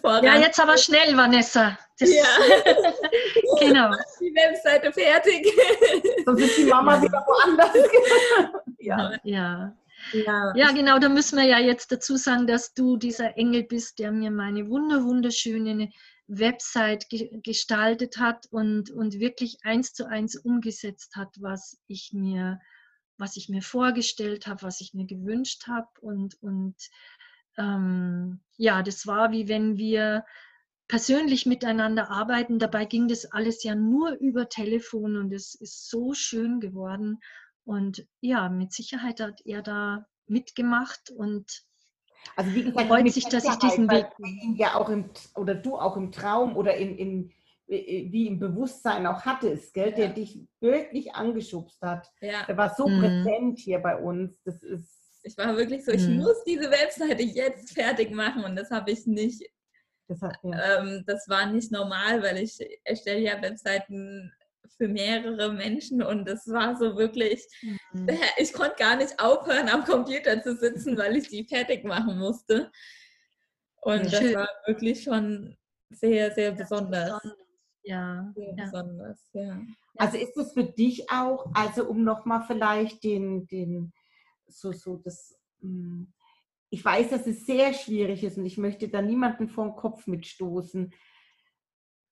voran. Ja, jetzt aber schnell, Vanessa. Das, Ja. <laughs> genau. <laughs> die Webseite fertig. Sonst ist die Mama wieder woanders. ja. Ja. Ja, ja, genau, da müssen wir ja jetzt dazu sagen, dass du dieser Engel bist, der mir meine wunder wunderschöne Website ge gestaltet hat und, und wirklich eins zu eins umgesetzt hat, was ich mir, was ich mir vorgestellt habe, was ich mir gewünscht habe. Und, und ähm, ja, das war wie wenn wir persönlich miteinander arbeiten. Dabei ging das alles ja nur über Telefon und es ist so schön geworden. Und ja, mit Sicherheit hat er da mitgemacht und Also wie gesagt, Freut sich, dass ich diesen Weg- ja auch im, oder du auch im Traum oder in, in wie im Bewusstsein auch hattest, gell, der Ja. dich wirklich angeschubst hat. ja. Der war so Mhm. präsent hier bei uns. Das ist Ich war wirklich so, ich Mhm. muss diese Webseite jetzt fertig machen und das habe ich nicht das hat, ja. ähm, das war nicht normal, weil ich erstelle ja Webseiten für mehrere Menschen und das war so wirklich, Mhm. ich konnte gar nicht aufhören, am Computer zu sitzen, weil ich die fertig machen musste. Und Ja. das Schön. war wirklich schon sehr, sehr besonders. Ja, Sehr ja. besonders, ja. Also ist es für dich auch, also um nochmal vielleicht den, den, so, so das, mh, ich weiß, dass es sehr schwierig ist und ich möchte da niemanden vor den Kopf mitstoßen.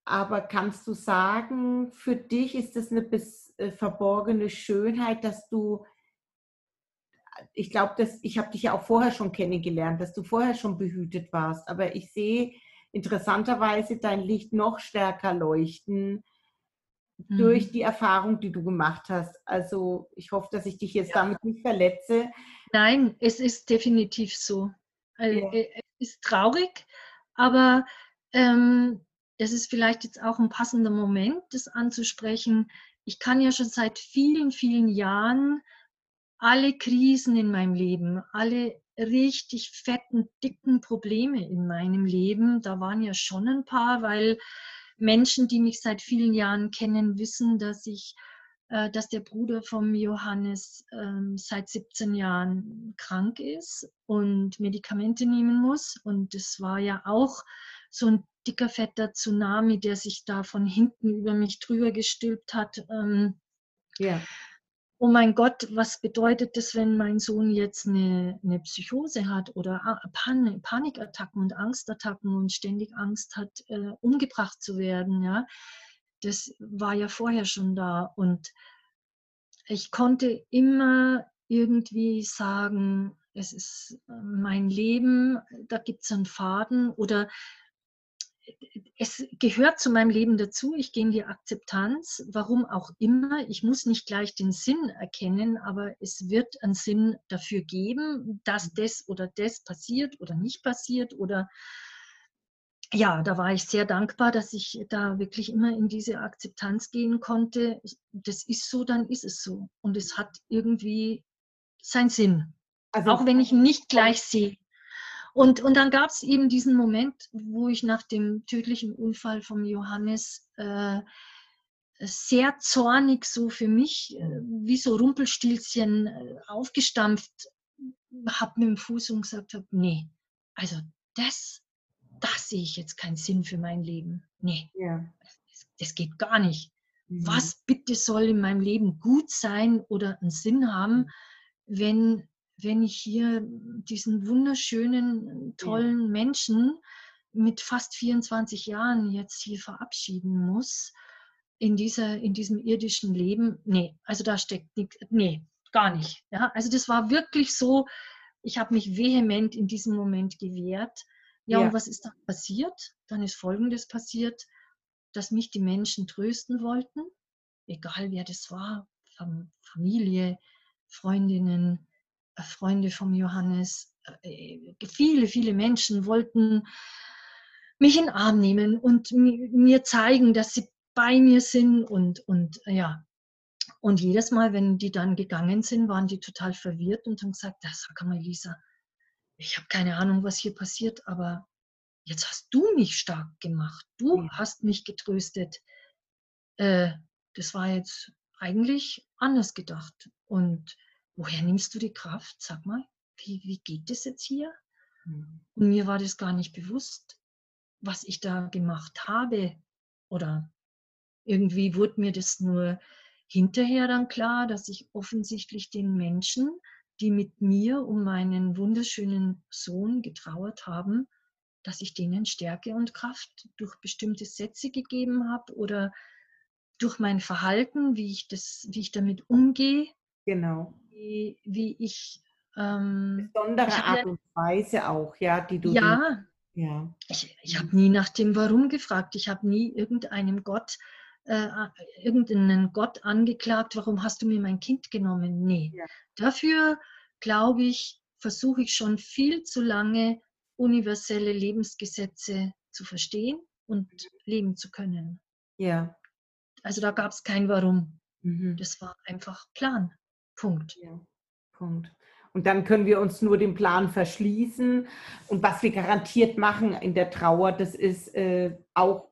Aber kannst du sagen, für dich ist das eine bis, äh, verborgene Schönheit, dass du, ich glaube, dass ich habe dich ja auch vorher schon kennengelernt, dass du vorher schon behütet warst. Aber ich sehe interessanterweise dein Licht noch stärker leuchten durch Mhm. die Erfahrung, die du gemacht hast. Also ich hoffe, dass ich dich jetzt damit nicht verletze. Nein, es ist definitiv so. Äh, Ja. äh, Es ist traurig, aber ähm, es ist vielleicht jetzt auch ein passender Moment, das anzusprechen. Ich kann ja schon seit vielen, vielen Jahren alle Krisen in meinem Leben, alle richtig fetten, dicken Probleme in meinem Leben, da waren ja schon ein paar, weil Menschen, die mich seit vielen Jahren kennen, wissen, dass ich äh, dass der Bruder vom Johannes ähm, seit 17 Jahren krank ist und Medikamente nehmen muss. Und das war ja auch so ein dicker, fetter Tsunami, der sich da von hinten über mich drüber gestülpt hat. Ähm, Ja, oh mein Gott, was bedeutet das, wenn mein Sohn jetzt eine, eine Psychose hat oder A- Pan Panikattacken und Angstattacken und ständig Angst hat, äh, umgebracht zu werden, ja? Das war ja vorher schon da und ich konnte immer irgendwie sagen, es ist äh, mein Leben, da gibt es einen Faden oder es gehört zu meinem Leben dazu. Ich gehe in die Akzeptanz, warum auch immer. Ich muss nicht gleich den Sinn erkennen, aber es wird einen Sinn dafür geben, dass das oder das passiert oder nicht passiert. Oder ja, da war ich sehr dankbar, dass ich da wirklich immer in diese Akzeptanz gehen konnte. Das ist so, dann ist es so. Und es hat irgendwie seinen Sinn. Also, auch wenn ich ihn nicht gleich sehe. Und, und dann gab es eben diesen Moment, wo ich nach dem tödlichen Unfall von Johannes äh, sehr zornig so für mich, äh, wie so Rumpelstilzchen äh, aufgestampft habe mit dem Fuß und gesagt habe, nee, also das, das sehe ich jetzt keinen Sinn für mein Leben. Nee, ja. das, das, geht gar nicht. Mhm. Was bitte soll in meinem Leben gut sein oder einen Sinn haben, wenn wenn ich hier diesen wunderschönen, tollen ja. Menschen mit fast 24 Jahren jetzt hier verabschieden muss in, dieser, in diesem irdischen Leben, nee, also da steckt nichts, nee, gar nicht. Ja? Also das war wirklich so, ich habe mich vehement in diesem Moment gewehrt. Ja, ja, und was ist dann passiert? Dann ist Folgendes passiert, dass mich die Menschen trösten wollten, egal wer das war, Familie, Freundinnen, Freunde vom Johannes, äh, viele, viele Menschen wollten mich in den Arm nehmen und mir zeigen, dass sie bei mir sind und, und äh, ja. Und jedes Mal, wenn die dann gegangen sind, waren die total verwirrt und haben gesagt, das sag mal, Lisa, ich habe keine Ahnung, was hier passiert, aber jetzt hast du mich stark gemacht. Du ja. hast mich getröstet. Äh, das war jetzt eigentlich anders gedacht. Und woher nimmst du die Kraft? Sag mal, wie, wie geht das jetzt hier? Mhm. Und mir war das gar nicht bewusst, was ich da gemacht habe. Oder irgendwie wurde mir das nur hinterher dann klar, dass ich offensichtlich den Menschen, die mit mir um meinen wunderschönen Sohn getrauert haben, dass ich denen Stärke und Kraft durch bestimmte Sätze gegeben habe oder durch mein Verhalten, wie ich das, wie ich damit umgehe. Genau wie, wie ich. Ähm, Besondere ich Art und Weise auch, ja, die du. Ja. Den, ja. Ich, ich habe nie nach dem Warum gefragt. Ich habe nie irgendeinem Gott, äh, irgendeinen Gott angeklagt, warum hast du mir mein Kind genommen? Nee. Ja. Dafür, glaube ich, versuche ich schon viel zu lange, universelle Lebensgesetze zu verstehen und mhm. leben zu können. Ja. Also da gab es kein Warum. Mhm. Das war einfach Plan. Punkt. Ja, Punkt. Und dann können wir uns nur dem Plan verschließen. Und was wir garantiert machen in der Trauer, das ist äh, auch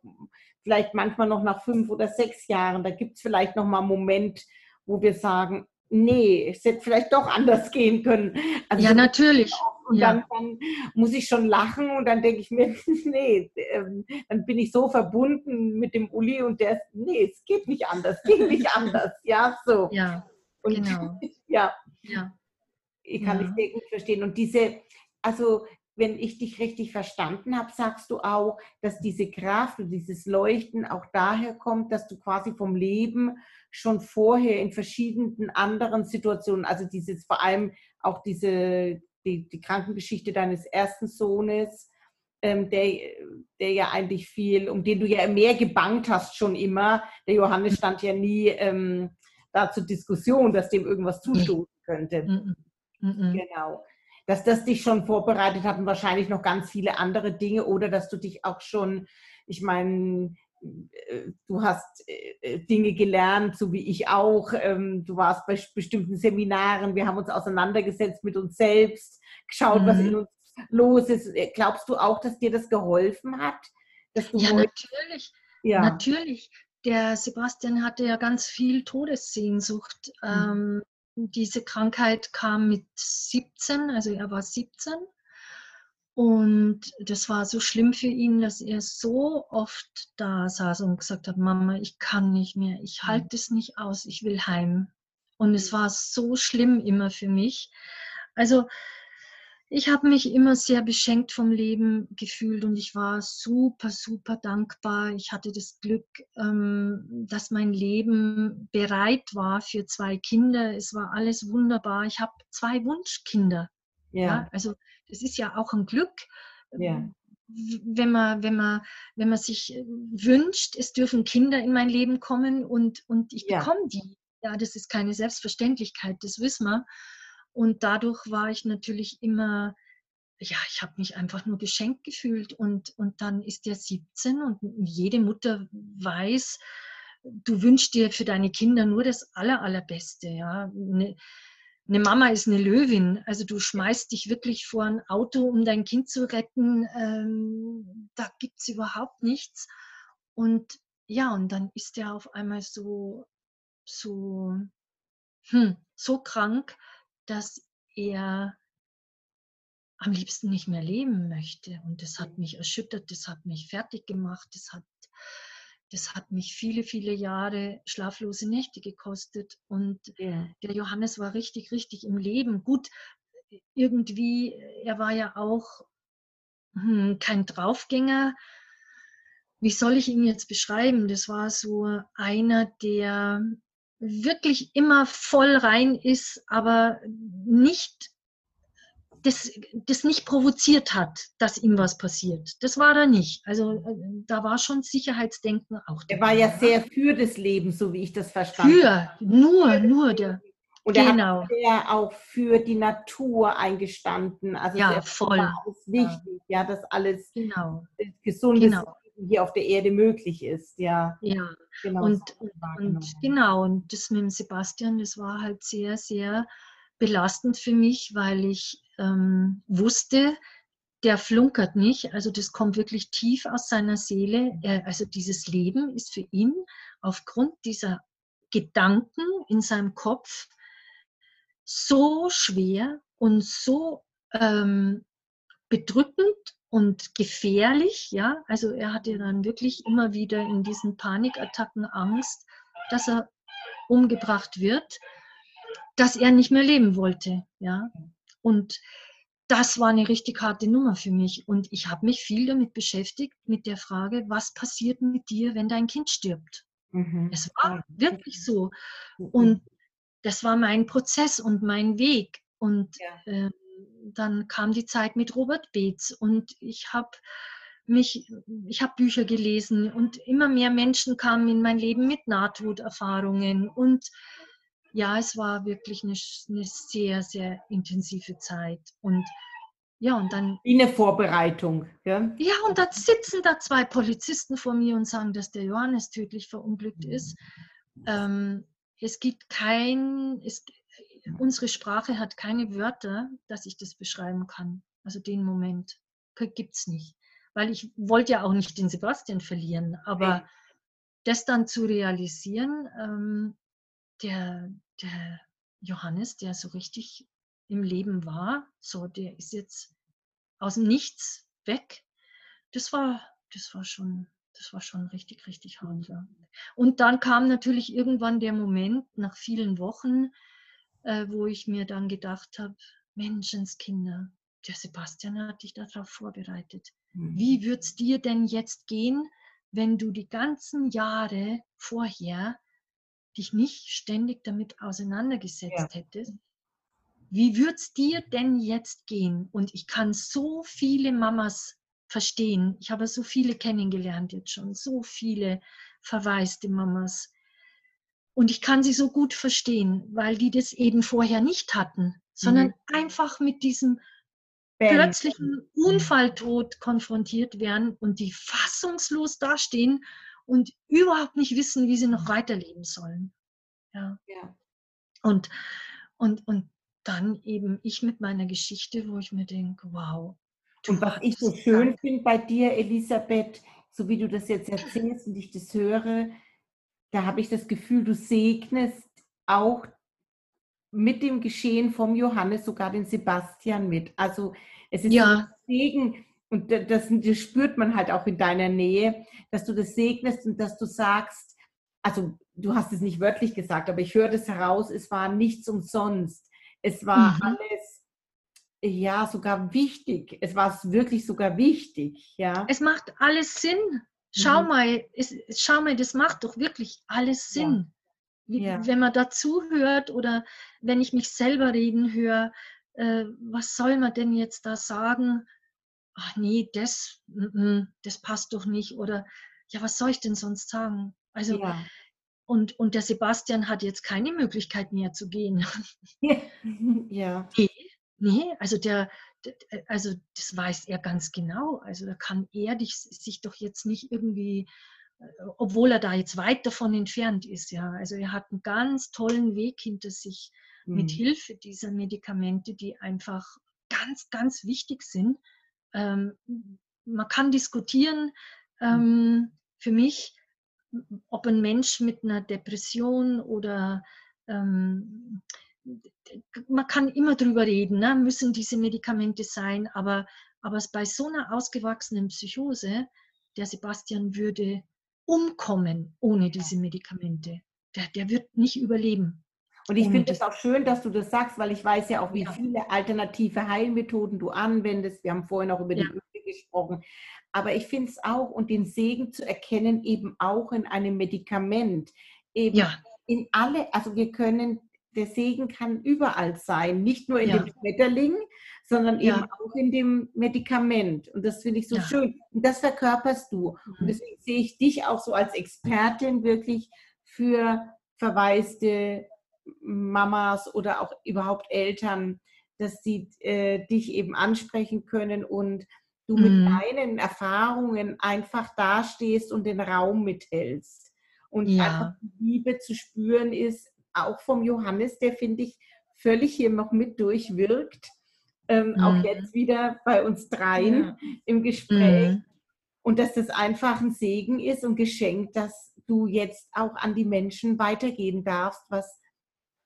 vielleicht manchmal noch nach fünf oder sechs Jahren, da gibt es vielleicht noch mal einen Moment, wo wir sagen, nee, es hätte vielleicht doch anders gehen können. Also, ja, natürlich. Und ja. Dann, dann, muss ich schon lachen und dann denke ich mir, <laughs> nee, ähm, dann bin ich so verbunden mit dem Uli und der, nee, es geht nicht anders, geht nicht <laughs> anders. Ja, so. Ja. Und genau. <laughs> ja, ja. ich kann ja. dich sehr gut verstehen. Und diese, also wenn ich dich richtig verstanden habe, sagst du auch, dass diese Kraft und dieses Leuchten auch daher kommt, dass du quasi vom Leben schon vorher in verschiedenen anderen Situationen, also dieses vor allem auch diese die, die Krankengeschichte deines ersten Sohnes, ähm, der, der ja eigentlich viel, um den du ja mehr gebankt hast schon immer. Der Johannes stand ja nie ähm, da zur Diskussion, dass dem irgendwas zustoßen könnte. Mm -mm. Genau. Dass das dich schon vorbereitet hat und wahrscheinlich noch ganz viele andere Dinge oder dass du dich auch schon, ich meine, äh, du hast äh, Dinge gelernt, so wie ich auch. Ähm, du warst bei bestimmten Seminaren, wir haben uns auseinandergesetzt mit uns selbst, geschaut, mhm. was in uns los ist. Äh, glaubst du auch, dass dir das geholfen hat? ja, natürlich. Ja. Natürlich der Sebastian hatte ja ganz viel Todessehnsucht. Mhm. Ähm, diese Krankheit kam mit 17, also er war 17. Und das war so schlimm für ihn, dass er so oft da saß und gesagt hat, Mama, ich kann nicht mehr, ich mhm. halte es nicht aus, ich will heim. Und es war so schlimm immer für mich. Also ich habe mich immer sehr beschenkt vom Leben gefühlt und ich war super, super dankbar. Ich hatte das Glück, ähm, dass mein Leben bereit war für zwei Kinder. Es war alles wunderbar. Ich habe zwei Wunschkinder. Ja. ja. Also das ist ja auch ein Glück. Ja. Wenn man, wenn, man, wenn man sich äh, wünscht, es dürfen Kinder in mein Leben kommen und, und ich ja. bekomme die. Ja, das ist keine Selbstverständlichkeit, das wissen wir. Und dadurch war ich natürlich immer, ja, ich habe mich einfach nur beschenkt gefühlt. Und, und dann ist der 17 und jede Mutter weiß, du wünschst dir für deine Kinder nur das Aller, Allerbeste. Ja. Eine, eine Mama ist eine Löwin. Also du schmeißt dich wirklich vor ein Auto, um dein Kind zu retten. Ähm, da gibt es überhaupt nichts. Und ja, und dann ist er auf einmal so, so, hm, so krank, dass er am liebsten nicht mehr leben möchte. Und das hat mich erschüttert, das hat mich fertig gemacht, das hat, das hat mich viele, viele Jahre schlaflose Nächte gekostet. Und ja. der Johannes war richtig, richtig im Leben. Gut, irgendwie, er war ja auch hm, kein Draufgänger. Wie soll ich ihn jetzt beschreiben? Das war so einer, der wirklich immer voll rein ist, aber nicht das, das nicht provoziert hat, dass ihm was passiert. Das war er nicht. Also äh, da war schon Sicherheitsdenken auch. Er war ja sehr für das Leben, so wie ich das verstanden Für, nur, nur der. Und genau. er hat sehr auch für die Natur eingestanden. Also ja, voll. alles wichtig, ja, ja dass alles genau. gesundes genau hier auf der Erde möglich ist. Ja, ja. Genau, und, und genau, und das mit dem Sebastian, das war halt sehr, sehr belastend für mich, weil ich ähm, wusste, der flunkert nicht, also das kommt wirklich tief aus seiner Seele. Er, also dieses Leben ist für ihn aufgrund dieser Gedanken in seinem Kopf so schwer und so ähm, bedrückend und gefährlich, ja. Also er hatte dann wirklich immer wieder in diesen Panikattacken Angst, dass er umgebracht wird, dass er nicht mehr leben wollte, ja. Und das war eine richtig harte Nummer für mich. Und ich habe mich viel damit beschäftigt, mit der Frage, was passiert mit dir, wenn dein Kind stirbt? Mhm. Es war wirklich so. Mhm. Und das war mein Prozess und mein Weg. Und ja. äh, dann kam die Zeit mit Robert Beetz und ich habe mich, ich habe Bücher gelesen und immer mehr Menschen kamen in mein Leben mit Nahtoderfahrungen und ja, es war wirklich eine, eine sehr, sehr intensive Zeit und ja, und dann. Wie eine Vorbereitung. Ja, ja und dann sitzen da zwei Polizisten vor mir und sagen, dass der Johannes tödlich verunglückt ist. Ähm, es gibt kein, es, unsere Sprache hat keine Wörter, dass ich das beschreiben kann. Also den Moment gibt es nicht. Weil ich wollte ja auch nicht den Sebastian verlieren, aber okay. das dann zu realisieren, ähm, der, der Johannes, der so richtig im Leben war, so der ist jetzt aus dem Nichts weg. Das war, das war schon, das war schon richtig, richtig hart. Ja. Und dann kam natürlich irgendwann der Moment nach vielen Wochen, äh, wo ich mir dann gedacht habe, Menschenskinder, der Sebastian hat dich darauf vorbereitet. Mhm. Wie wird es dir denn jetzt gehen, wenn du die ganzen Jahre vorher dich nicht ständig damit auseinandergesetzt ja. hättest? Wie wird es dir denn jetzt gehen? Und ich kann so viele Mamas verstehen. Ich habe so viele kennengelernt jetzt schon, so viele verwaiste Mamas, und ich kann sie so gut verstehen, weil die das eben vorher nicht hatten, sondern mhm. einfach mit diesem Bam. plötzlichen mhm. Unfalltod konfrontiert werden und die fassungslos dastehen und überhaupt nicht wissen, wie sie noch weiterleben sollen. Ja. ja. Und, und, und dann eben ich mit meiner Geschichte, wo ich mir denke, wow. Und was ich so schön finde bei dir, Elisabeth, so wie du das jetzt erzählst und ich das höre, da habe ich das Gefühl, du segnest auch mit dem Geschehen vom Johannes sogar den Sebastian mit. Also es ist ja. ein Segen und das, das, spürt man halt auch in deiner Nähe, dass du das segnest und dass du sagst, also du hast es nicht wörtlich gesagt, aber ich höre das heraus, es war nichts umsonst. Es war mhm. alles ja sogar wichtig. Es war wirklich sogar wichtig, ja. Es macht alles Sinn. Schau mhm. mal, es, schau mal, das macht doch wirklich alles Sinn. Ja. Wie. Wenn man dazu hört oder wenn ich mich selber reden höre, äh, was soll man denn jetzt da sagen? Ach nee, das, das passt doch nicht. Oder ja, was soll ich denn sonst sagen? Also, ja. und, und der Sebastian hat jetzt keine Möglichkeit mehr zu gehen. <laughs> Ja. <laughs> Nee, nee, also der, also das weiß er ganz genau. Also da kann er dich, sich doch jetzt nicht irgendwie, äh, obwohl er da jetzt weit davon entfernt ist, ja. Also er hat einen ganz tollen Weg hinter sich mhm. mit Hilfe dieser Medikamente, die einfach ganz, ganz wichtig sind. Ähm, man kann diskutieren, mhm. ähm, für mich, ob ein Mensch mit einer Depression oder ähm, man kann immer drüber reden, ne? müssen diese Medikamente sein, aber, aber bei so einer ausgewachsenen Psychose, der Sebastian würde umkommen ohne diese Medikamente. Der, der wird nicht überleben. Und ich finde es auch schön, dass du das sagst, weil ich weiß ja auch, wie ja. viele alternative Heilmethoden du anwendest. Wir haben vorhin auch über ja. die Öle gesprochen. Aber ich finde es auch, und den Segen zu erkennen, eben auch in einem Medikament. Eben ja. in alle, also wir können der Segen kann überall sein, nicht nur in ja. dem Schmetterling, sondern ja. eben auch in dem Medikament. Und das finde ich so ja. schön. Und das verkörperst du. Mhm. Und deswegen sehe ich dich auch so als Expertin wirklich für verwaiste Mamas oder auch überhaupt Eltern, dass sie äh, dich eben ansprechen können und du mhm. mit deinen Erfahrungen einfach dastehst und den Raum mithältst. Und einfach die Liebe zu spüren ist, auch vom Johannes, der finde ich völlig hier noch mit durchwirkt. Ähm, mhm. Auch jetzt wieder bei uns dreien ja. im Gespräch. Mhm. Und dass das einfach ein Segen ist und Geschenk, dass du jetzt auch an die Menschen weitergehen darfst, was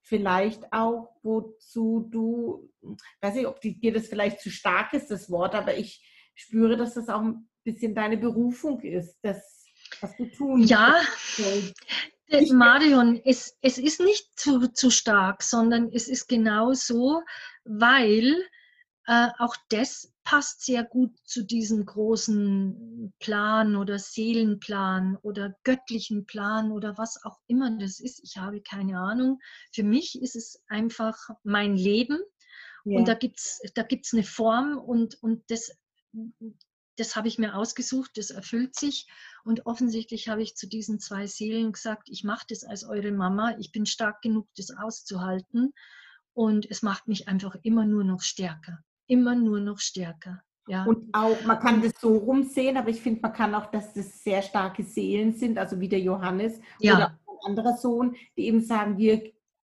vielleicht auch, wozu du, weiß ich, ob dir das vielleicht zu stark ist, das Wort, aber ich spüre, dass das auch ein bisschen deine Berufung ist, das, was du tun Ja, Marion, es, es ist nicht zu, zu stark, sondern es ist genau so, weil äh, auch das passt sehr gut zu diesem großen Plan oder Seelenplan oder göttlichen Plan oder was auch immer das ist. Ich habe keine Ahnung. Für mich ist es einfach mein Leben ja. und da gibt es da gibt's eine Form und, und das, das habe ich mir ausgesucht, das erfüllt sich. Und offensichtlich habe ich zu diesen zwei Seelen gesagt, ich mache das als eure Mama, ich bin stark genug, das auszuhalten. Und es macht mich einfach immer nur noch stärker, immer nur noch stärker. Ja. Und auch, man kann das so rumsehen, aber ich finde, man kann auch, dass das sehr starke Seelen sind, also wie der Johannes ja. oder ein anderer Sohn, die eben sagen, wir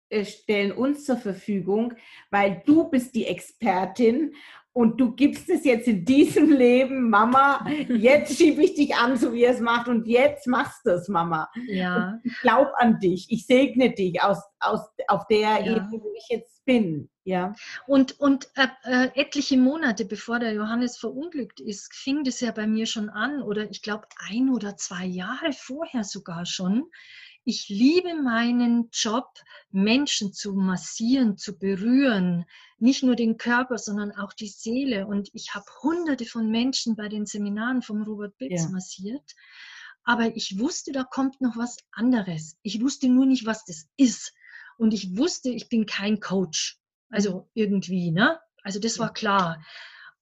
äh, stellen uns zur Verfügung, weil du bist die Expertin und du gibst es jetzt in diesem Leben, Mama, jetzt schiebe ich dich an, so wie er es macht und jetzt machst du es, Mama. Ja. Und ich glaube an dich, ich segne dich aus, aus, auf der ja. Ebene, wo ich jetzt bin. Ja. Und, und äh, äh, etliche Monate bevor der Johannes verunglückt ist, fing das ja bei mir schon an oder ich glaube ein oder zwei Jahre vorher sogar schon ich liebe meinen Job, Menschen zu massieren, zu berühren, nicht nur den Körper, sondern auch die Seele. Und ich habe hunderte von Menschen bei den Seminaren vom Robert Bitz ja. massiert. Aber ich wusste, da kommt noch was anderes. Ich wusste nur nicht, was das ist. Und ich wusste, ich bin kein Coach. Also mhm. irgendwie, ne? Also das war klar.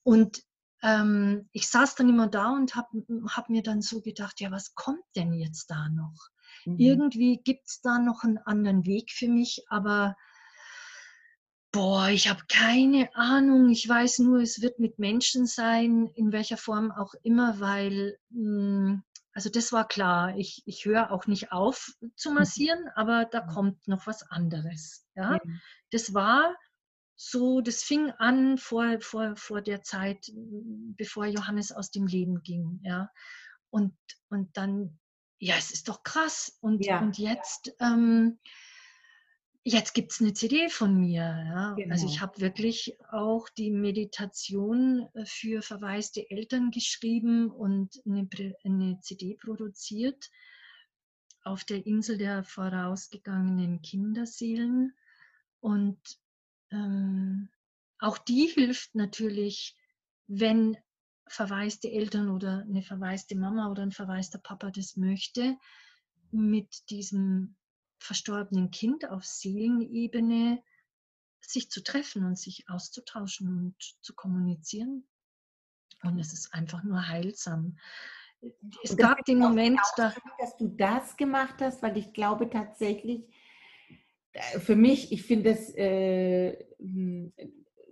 Und ähm, ich saß dann immer da und habe hab mir dann so gedacht, ja, was kommt denn jetzt da noch? Mhm. Irgendwie gibt es da noch einen anderen Weg für mich, aber boah, ich habe keine Ahnung. Ich weiß nur, es wird mit Menschen sein, in welcher Form auch immer, weil, hm, also das war klar. Ich, ich höre auch nicht auf zu mhm. massieren, aber da kommt noch was anderes. Ja? Das war so, das fing an vor, vor, vor der Zeit, bevor Johannes aus dem Leben ging. Ja? Und, und dann ja, es ist doch krass. Und, ja. und jetzt, ähm, jetzt gibt es eine CD von mir. Ja? Genau. Also ich genau. habe wirklich auch die Meditation äh, für verwaiste Eltern geschrieben und eine, eine CD produziert auf der Insel der vorausgegangenen Kinderseelen. Und ähm, auch die hilft natürlich, wenn verwaiste Eltern oder eine verwaiste Mama oder ein verwaister Papa das möchte, mit diesem verstorbenen Kind auf Seelenebene sich zu treffen und sich auszutauschen und zu kommunizieren. Und es ist einfach nur heilsam. Es gab den Moment, da, dass du das gemacht hast, weil ich glaube tatsächlich, äh, für mich, ich finde es äh,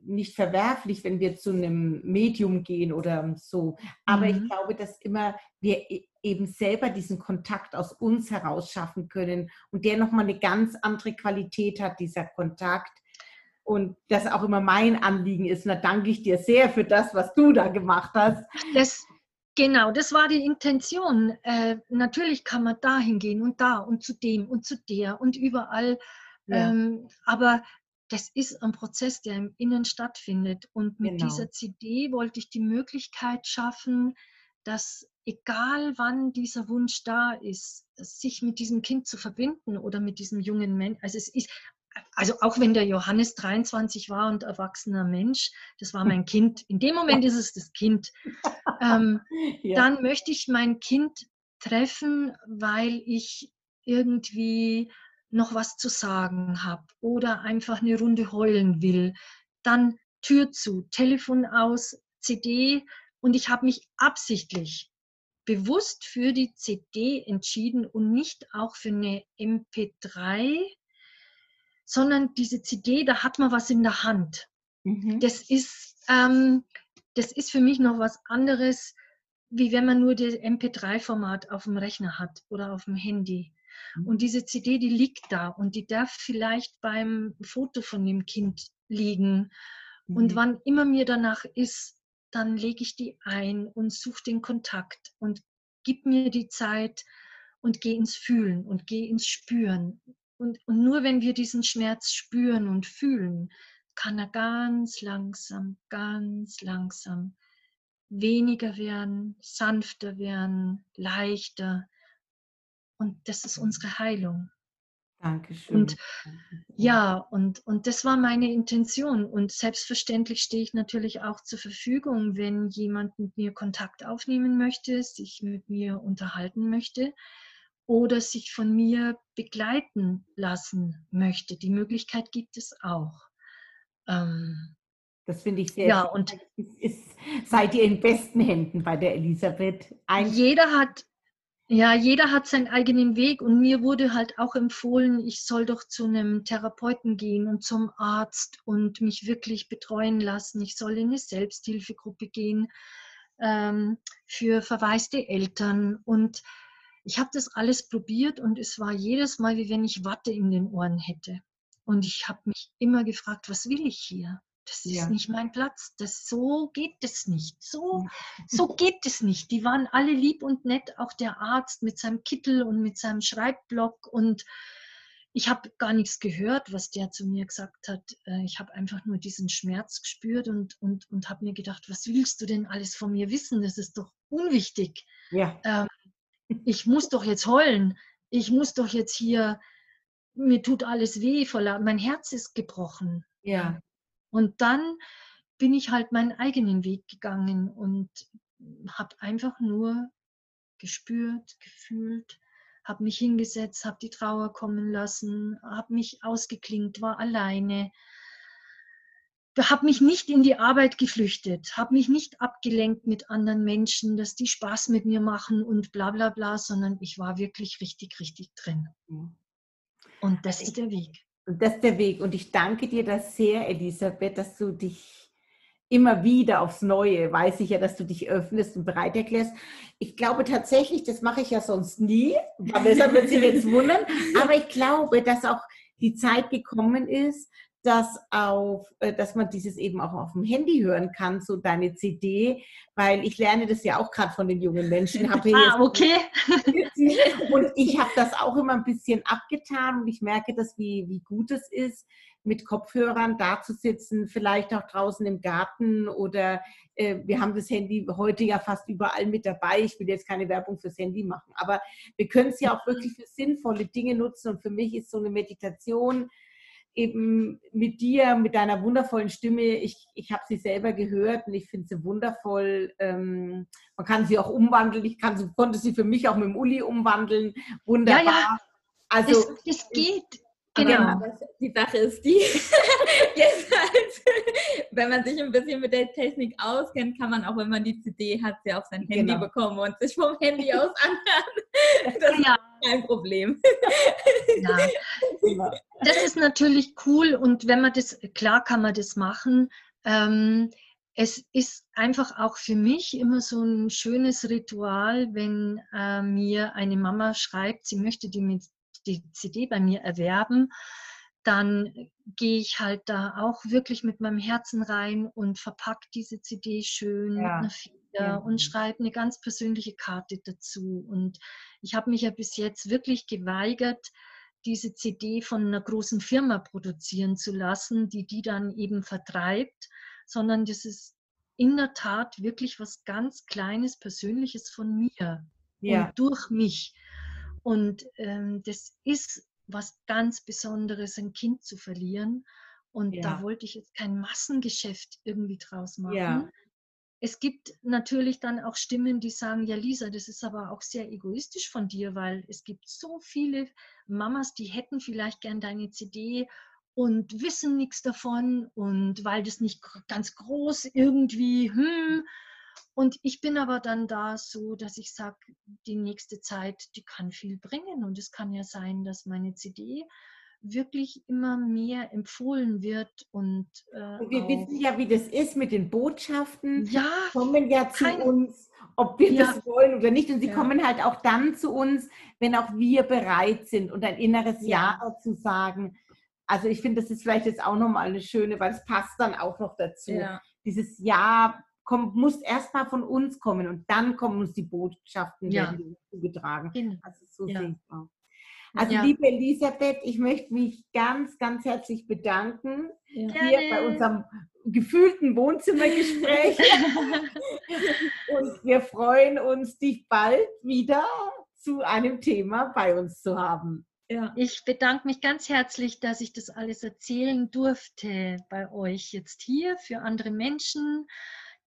nicht verwerflich, wenn wir zu einem Medium gehen oder so. Aber mhm. ich glaube, dass immer wir e, eben selber diesen Kontakt aus uns heraus schaffen können und der nochmal eine ganz andere Qualität hat, dieser Kontakt. Und das auch immer mein Anliegen ist. Und da danke ich dir sehr für das, was du da gemacht hast. Das, genau, das war die Intention. Äh, natürlich kann man da hingehen und da und zu dem und zu der und überall. Ja. Ähm, aber das ist ein Prozess, der im Innen stattfindet. Und mit genau. dieser CD wollte ich die Möglichkeit schaffen, dass egal wann dieser Wunsch da ist, sich mit diesem Kind zu verbinden oder mit diesem jungen Menschen, also es ist, also auch wenn der Johannes 23 war und erwachsener Mensch, das war mein Kind. In dem Moment ist es das Kind. Ähm, <laughs> ja. Dann möchte ich mein Kind treffen, weil ich irgendwie noch was zu sagen habe oder einfach eine Runde heulen will, dann Tür zu, Telefon aus, CD und ich habe mich absichtlich bewusst für die CD entschieden und nicht auch für eine MP3, sondern diese CD, da hat man was in der Hand. Mhm. Das, ist, ähm, das ist für mich noch was anderes, wie wenn man nur das MP3-Format auf dem Rechner hat oder auf dem Handy. Mhm. Und diese CD, die liegt da und die darf vielleicht beim Foto von dem Kind liegen. Mhm. Und wann immer mir danach ist, dann lege ich die ein und suche den Kontakt und gib mir die Zeit und gehe ins Fühlen und gehe ins Spüren. Und, und nur wenn wir diesen Schmerz spüren und fühlen, kann er ganz langsam, ganz langsam weniger werden, sanfter werden, leichter, und das ist unsere Heilung. Dankeschön. Und ja, und, und das war meine Intention. Und selbstverständlich stehe ich natürlich auch zur Verfügung, wenn jemand mit mir Kontakt aufnehmen möchte, sich mit mir unterhalten möchte oder sich von mir begleiten lassen möchte. Die Möglichkeit gibt es auch. Ähm, das finde ich sehr ja, schön. und ist, seid ihr in besten Händen bei der Elisabeth. Ein jeder hat ja, jeder hat seinen eigenen Weg und mir wurde halt auch empfohlen, ich soll doch zu einem Therapeuten gehen und zum Arzt und mich wirklich betreuen lassen. Ich soll in eine Selbsthilfegruppe gehen ähm, für verwaiste Eltern. Und ich habe das alles probiert und es war jedes Mal, wie wenn ich Watte in den Ohren hätte. Und ich habe mich immer gefragt, was will ich hier? Das ist ja. nicht mein Platz. Das, so geht es nicht. So, so geht es nicht. Die waren alle lieb und nett, auch der Arzt mit seinem Kittel und mit seinem Schreibblock. Und ich habe gar nichts gehört, was der zu mir gesagt hat. Äh, ich habe einfach nur diesen Schmerz gespürt und, und, und habe mir gedacht, was willst du denn alles von mir wissen? Das ist doch unwichtig. Ja. Ähm, ich muss doch jetzt heulen. Ich muss doch jetzt hier, mir tut alles weh, mein Herz ist gebrochen. Ja. Und dann bin ich halt meinen eigenen Weg gegangen und habe einfach nur gespürt, gefühlt, habe mich hingesetzt, habe die Trauer kommen lassen, habe mich ausgeklingt, war alleine, habe mich nicht in die Arbeit geflüchtet, habe mich nicht abgelenkt mit anderen Menschen, dass die Spaß mit mir machen und bla bla bla, sondern ich war wirklich richtig, richtig drin. Und das ist der Weg. Und das ist der Weg. Und ich danke dir das sehr, Elisabeth, dass du dich immer wieder aufs Neue, weiß ich ja, dass du dich öffnest und bereit erklärst. Ich glaube tatsächlich, das mache ich ja sonst nie, aber deshalb wird sich jetzt wundern. <laughs> Aber ich glaube, dass auch die Zeit gekommen ist, dass, auf, äh, dass man dieses eben auch auf dem Handy hören kann, so deine CD, weil ich lerne das ja auch gerade von den jungen Menschen. <laughs> ah, okay. <laughs> und ich habe das auch immer ein bisschen abgetan und ich merke das, wie, wie gut es ist, mit Kopfhörern da zu sitzen, vielleicht auch draußen im Garten oder äh, wir haben das Handy heute ja fast überall mit dabei. Ich will jetzt keine Werbung fürs Handy machen, aber wir können es ja auch wirklich für sinnvolle Dinge nutzen und für mich ist so eine Meditation, eben mit dir, mit deiner wundervollen Stimme. Ich, ich habe sie selber gehört und ich finde sie wundervoll. Ähm, man kann sie auch umwandeln. Ich kann sie, konnte sie für mich auch mit dem Uli umwandeln. Wunderbar. Ja, ja. Also, das, das geht. Genau. Aber die Sache ist die, <laughs> jetzt halt, wenn man sich ein bisschen mit der Technik auskennt, kann man auch, wenn man die CD hat, sie auf sein Handy genau. bekommen und sich vom Handy aus <laughs> anhören. Das ja. ist kein Problem. Ja. Das ist natürlich cool und wenn man das, klar kann man das machen. Ähm, es ist einfach auch für mich immer so ein schönes Ritual, wenn äh, mir eine Mama schreibt, sie möchte die mit die CD bei mir erwerben, dann gehe ich halt da auch wirklich mit meinem Herzen rein und verpacke diese CD schön ja. mit einer Feder ja. und schreibe eine ganz persönliche Karte dazu. Und ich habe mich ja bis jetzt wirklich geweigert, diese CD von einer großen Firma produzieren zu lassen, die die dann eben vertreibt, sondern das ist in der Tat wirklich was ganz Kleines, Persönliches von mir ja. und durch mich. Und ähm, das ist was ganz Besonderes, ein Kind zu verlieren. Und ja. da wollte ich jetzt kein Massengeschäft irgendwie draus machen. Ja. Es gibt natürlich dann auch Stimmen, die sagen, ja Lisa, das ist aber auch sehr egoistisch von dir, weil es gibt so viele Mamas, die hätten vielleicht gern deine CD und wissen nichts davon und weil das nicht ganz groß irgendwie, hm, und ich bin aber dann da so, dass ich sage, die nächste Zeit, die kann viel bringen. Und es kann ja sein, dass meine CD wirklich immer mehr empfohlen wird und, äh, und wir wissen ja, wie das ist mit den Botschaften. Ja, kommen ja zu kein, uns, ob wir ja, das wollen oder nicht. Und sie ja. kommen halt auch dann zu uns, wenn auch wir bereit sind und ein inneres Ja, ja zu sagen. Also ich finde, das ist vielleicht jetzt auch nochmal eine schöne, weil es passt dann auch noch dazu. Dieses Ja kommt, muss erstmal von uns kommen und dann kommen uns die Botschaften ja. zugetragen. Genau. Also so ja. sehe ich auch. Also ja. liebe Elisabeth, ich möchte mich ganz, ganz herzlich bedanken ja. hier bei unserem gefühlten Wohnzimmergespräch. <laughs> und wir freuen uns, dich bald wieder zu einem Thema bei uns zu haben. Ja. Ich bedanke mich ganz herzlich, dass ich das alles erzählen durfte bei euch jetzt hier für andere Menschen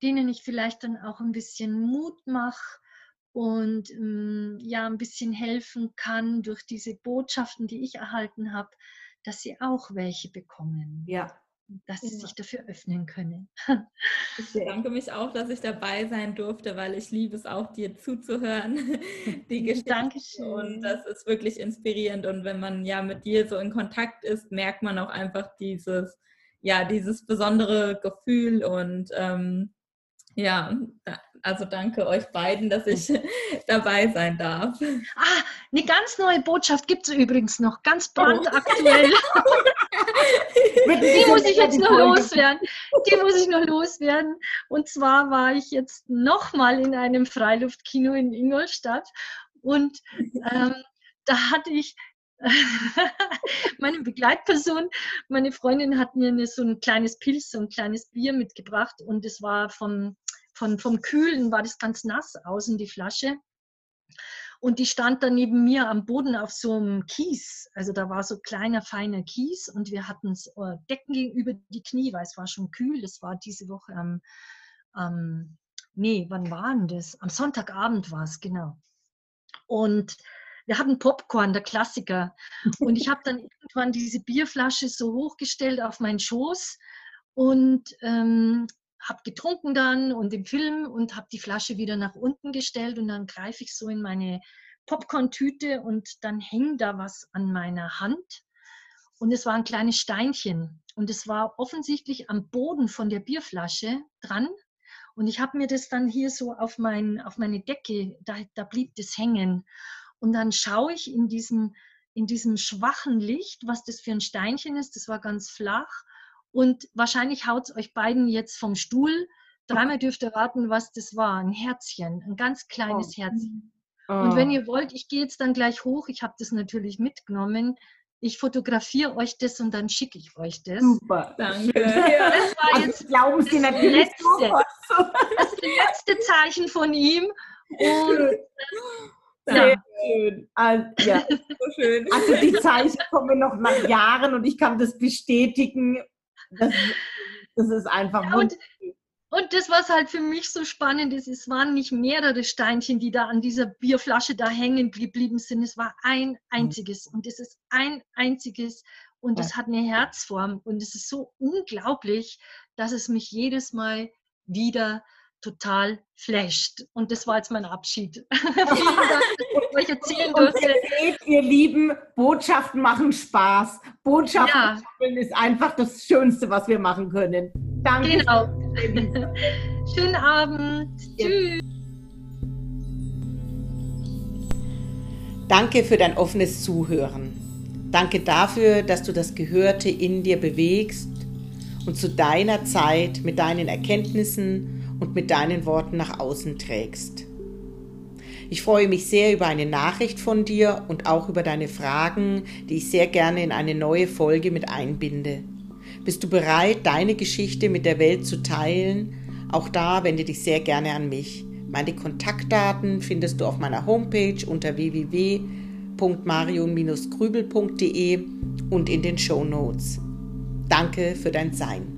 denen ich vielleicht dann auch ein bisschen Mut mache und ähm, ja ein bisschen helfen kann durch diese Botschaften, die ich erhalten habe, dass sie auch welche bekommen. Ja. Dass sie ja. sich dafür öffnen können. Ich bedanke mich auch, dass ich dabei sein durfte, weil ich liebe es auch, dir zuzuhören. <laughs> Die <laughs> Geschichte. Dankeschön. Und das ist wirklich inspirierend. Und wenn man ja mit dir so in Kontakt ist, merkt man auch einfach dieses, ja, dieses besondere Gefühl und ähm, ja, also danke euch beiden, dass ich <laughs> dabei sein darf. Ah, eine ganz neue Botschaft gibt es übrigens noch, ganz oh. brandaktuell. <laughs> die muss ich jetzt noch loswerden. Die muss ich noch loswerden. Und zwar war ich jetzt nochmal in einem Freiluftkino in Ingolstadt und ähm, da hatte ich <laughs> meine Begleitperson, meine Freundin hat mir eine, so ein kleines Pilz, so ein kleines Bier mitgebracht und es war vom, von, vom Kühlen, war das ganz nass außen, die Flasche. Und die stand dann neben mir am Boden auf so einem Kies. Also da war so kleiner, feiner Kies und wir hatten äh, Decken über die Knie, weil es war schon kühl. Das war diese Woche am, ähm, nee, wann war denn das? Am Sonntagabend war es, genau. Und wir hatten Popcorn, der Klassiker. Und ich habe dann irgendwann diese Bierflasche so hochgestellt auf meinen Schoß und ähm, habe getrunken dann und im Film und habe die Flasche wieder nach unten gestellt und dann greife ich so in meine Popcorn-Tüte und dann hängt da was an meiner Hand. Und es war ein kleines Steinchen. Und es war offensichtlich am Boden von der Bierflasche dran. Und ich habe mir das dann hier so auf, mein, auf meine Decke, da, da blieb das hängen und dann schaue ich in diesem, in diesem schwachen Licht, was das für ein Steinchen ist. Das war ganz flach. Und wahrscheinlich haut es euch beiden jetzt vom Stuhl. Dreimal dürft ihr raten, was das war. Ein Herzchen, ein ganz kleines oh. Herzchen. Oh. Und wenn ihr wollt, ich gehe jetzt dann gleich hoch. Ich habe das natürlich mitgenommen. Ich fotografiere euch das und dann schicke ich euch das. Super, danke. Das <laughs> war also jetzt glauben Sie das natürlich letzte, das letzte Zeichen von ihm. Und <laughs> Sehr ja. schön. Also, ja. so <laughs> schön. Also die Zeichen kommen noch nach Jahren und ich kann das bestätigen. Das, das ist einfach ja, und, und das, was halt für mich so spannend ist, es waren nicht mehrere Steinchen, die da an dieser Bierflasche da hängen geblieben sind. Es war ein einziges. Und es ist ein einziges. Und es hat eine Herzform. Und es ist so unglaublich, dass es mich jedes Mal wieder total flasht. Und das war jetzt mein Abschied. <laughs> <laughs> Vielen Dank, dass ich erzählen durfte. Ihr seht, ihr Lieben, Botschaften machen Spaß. Botschaften ja. ist einfach das Schönste, was wir machen können. Danke. Genau. <laughs> Schönen Abend. Ja. Tschüss. Danke für dein offenes Zuhören. Danke dafür, dass du das Gehörte in dir bewegst und zu deiner Zeit mit deinen Erkenntnissen und mit deinen Worten nach außen trägst. Ich freue mich sehr über eine Nachricht von dir und auch über deine Fragen, die ich sehr gerne in eine neue Folge mit einbinde. Bist du bereit, deine Geschichte mit der Welt zu teilen? Auch da wende dich sehr gerne an mich. Meine Kontaktdaten findest du auf meiner Homepage unter www.marion-grübel.de und in den Show Notes. Danke für dein Sein.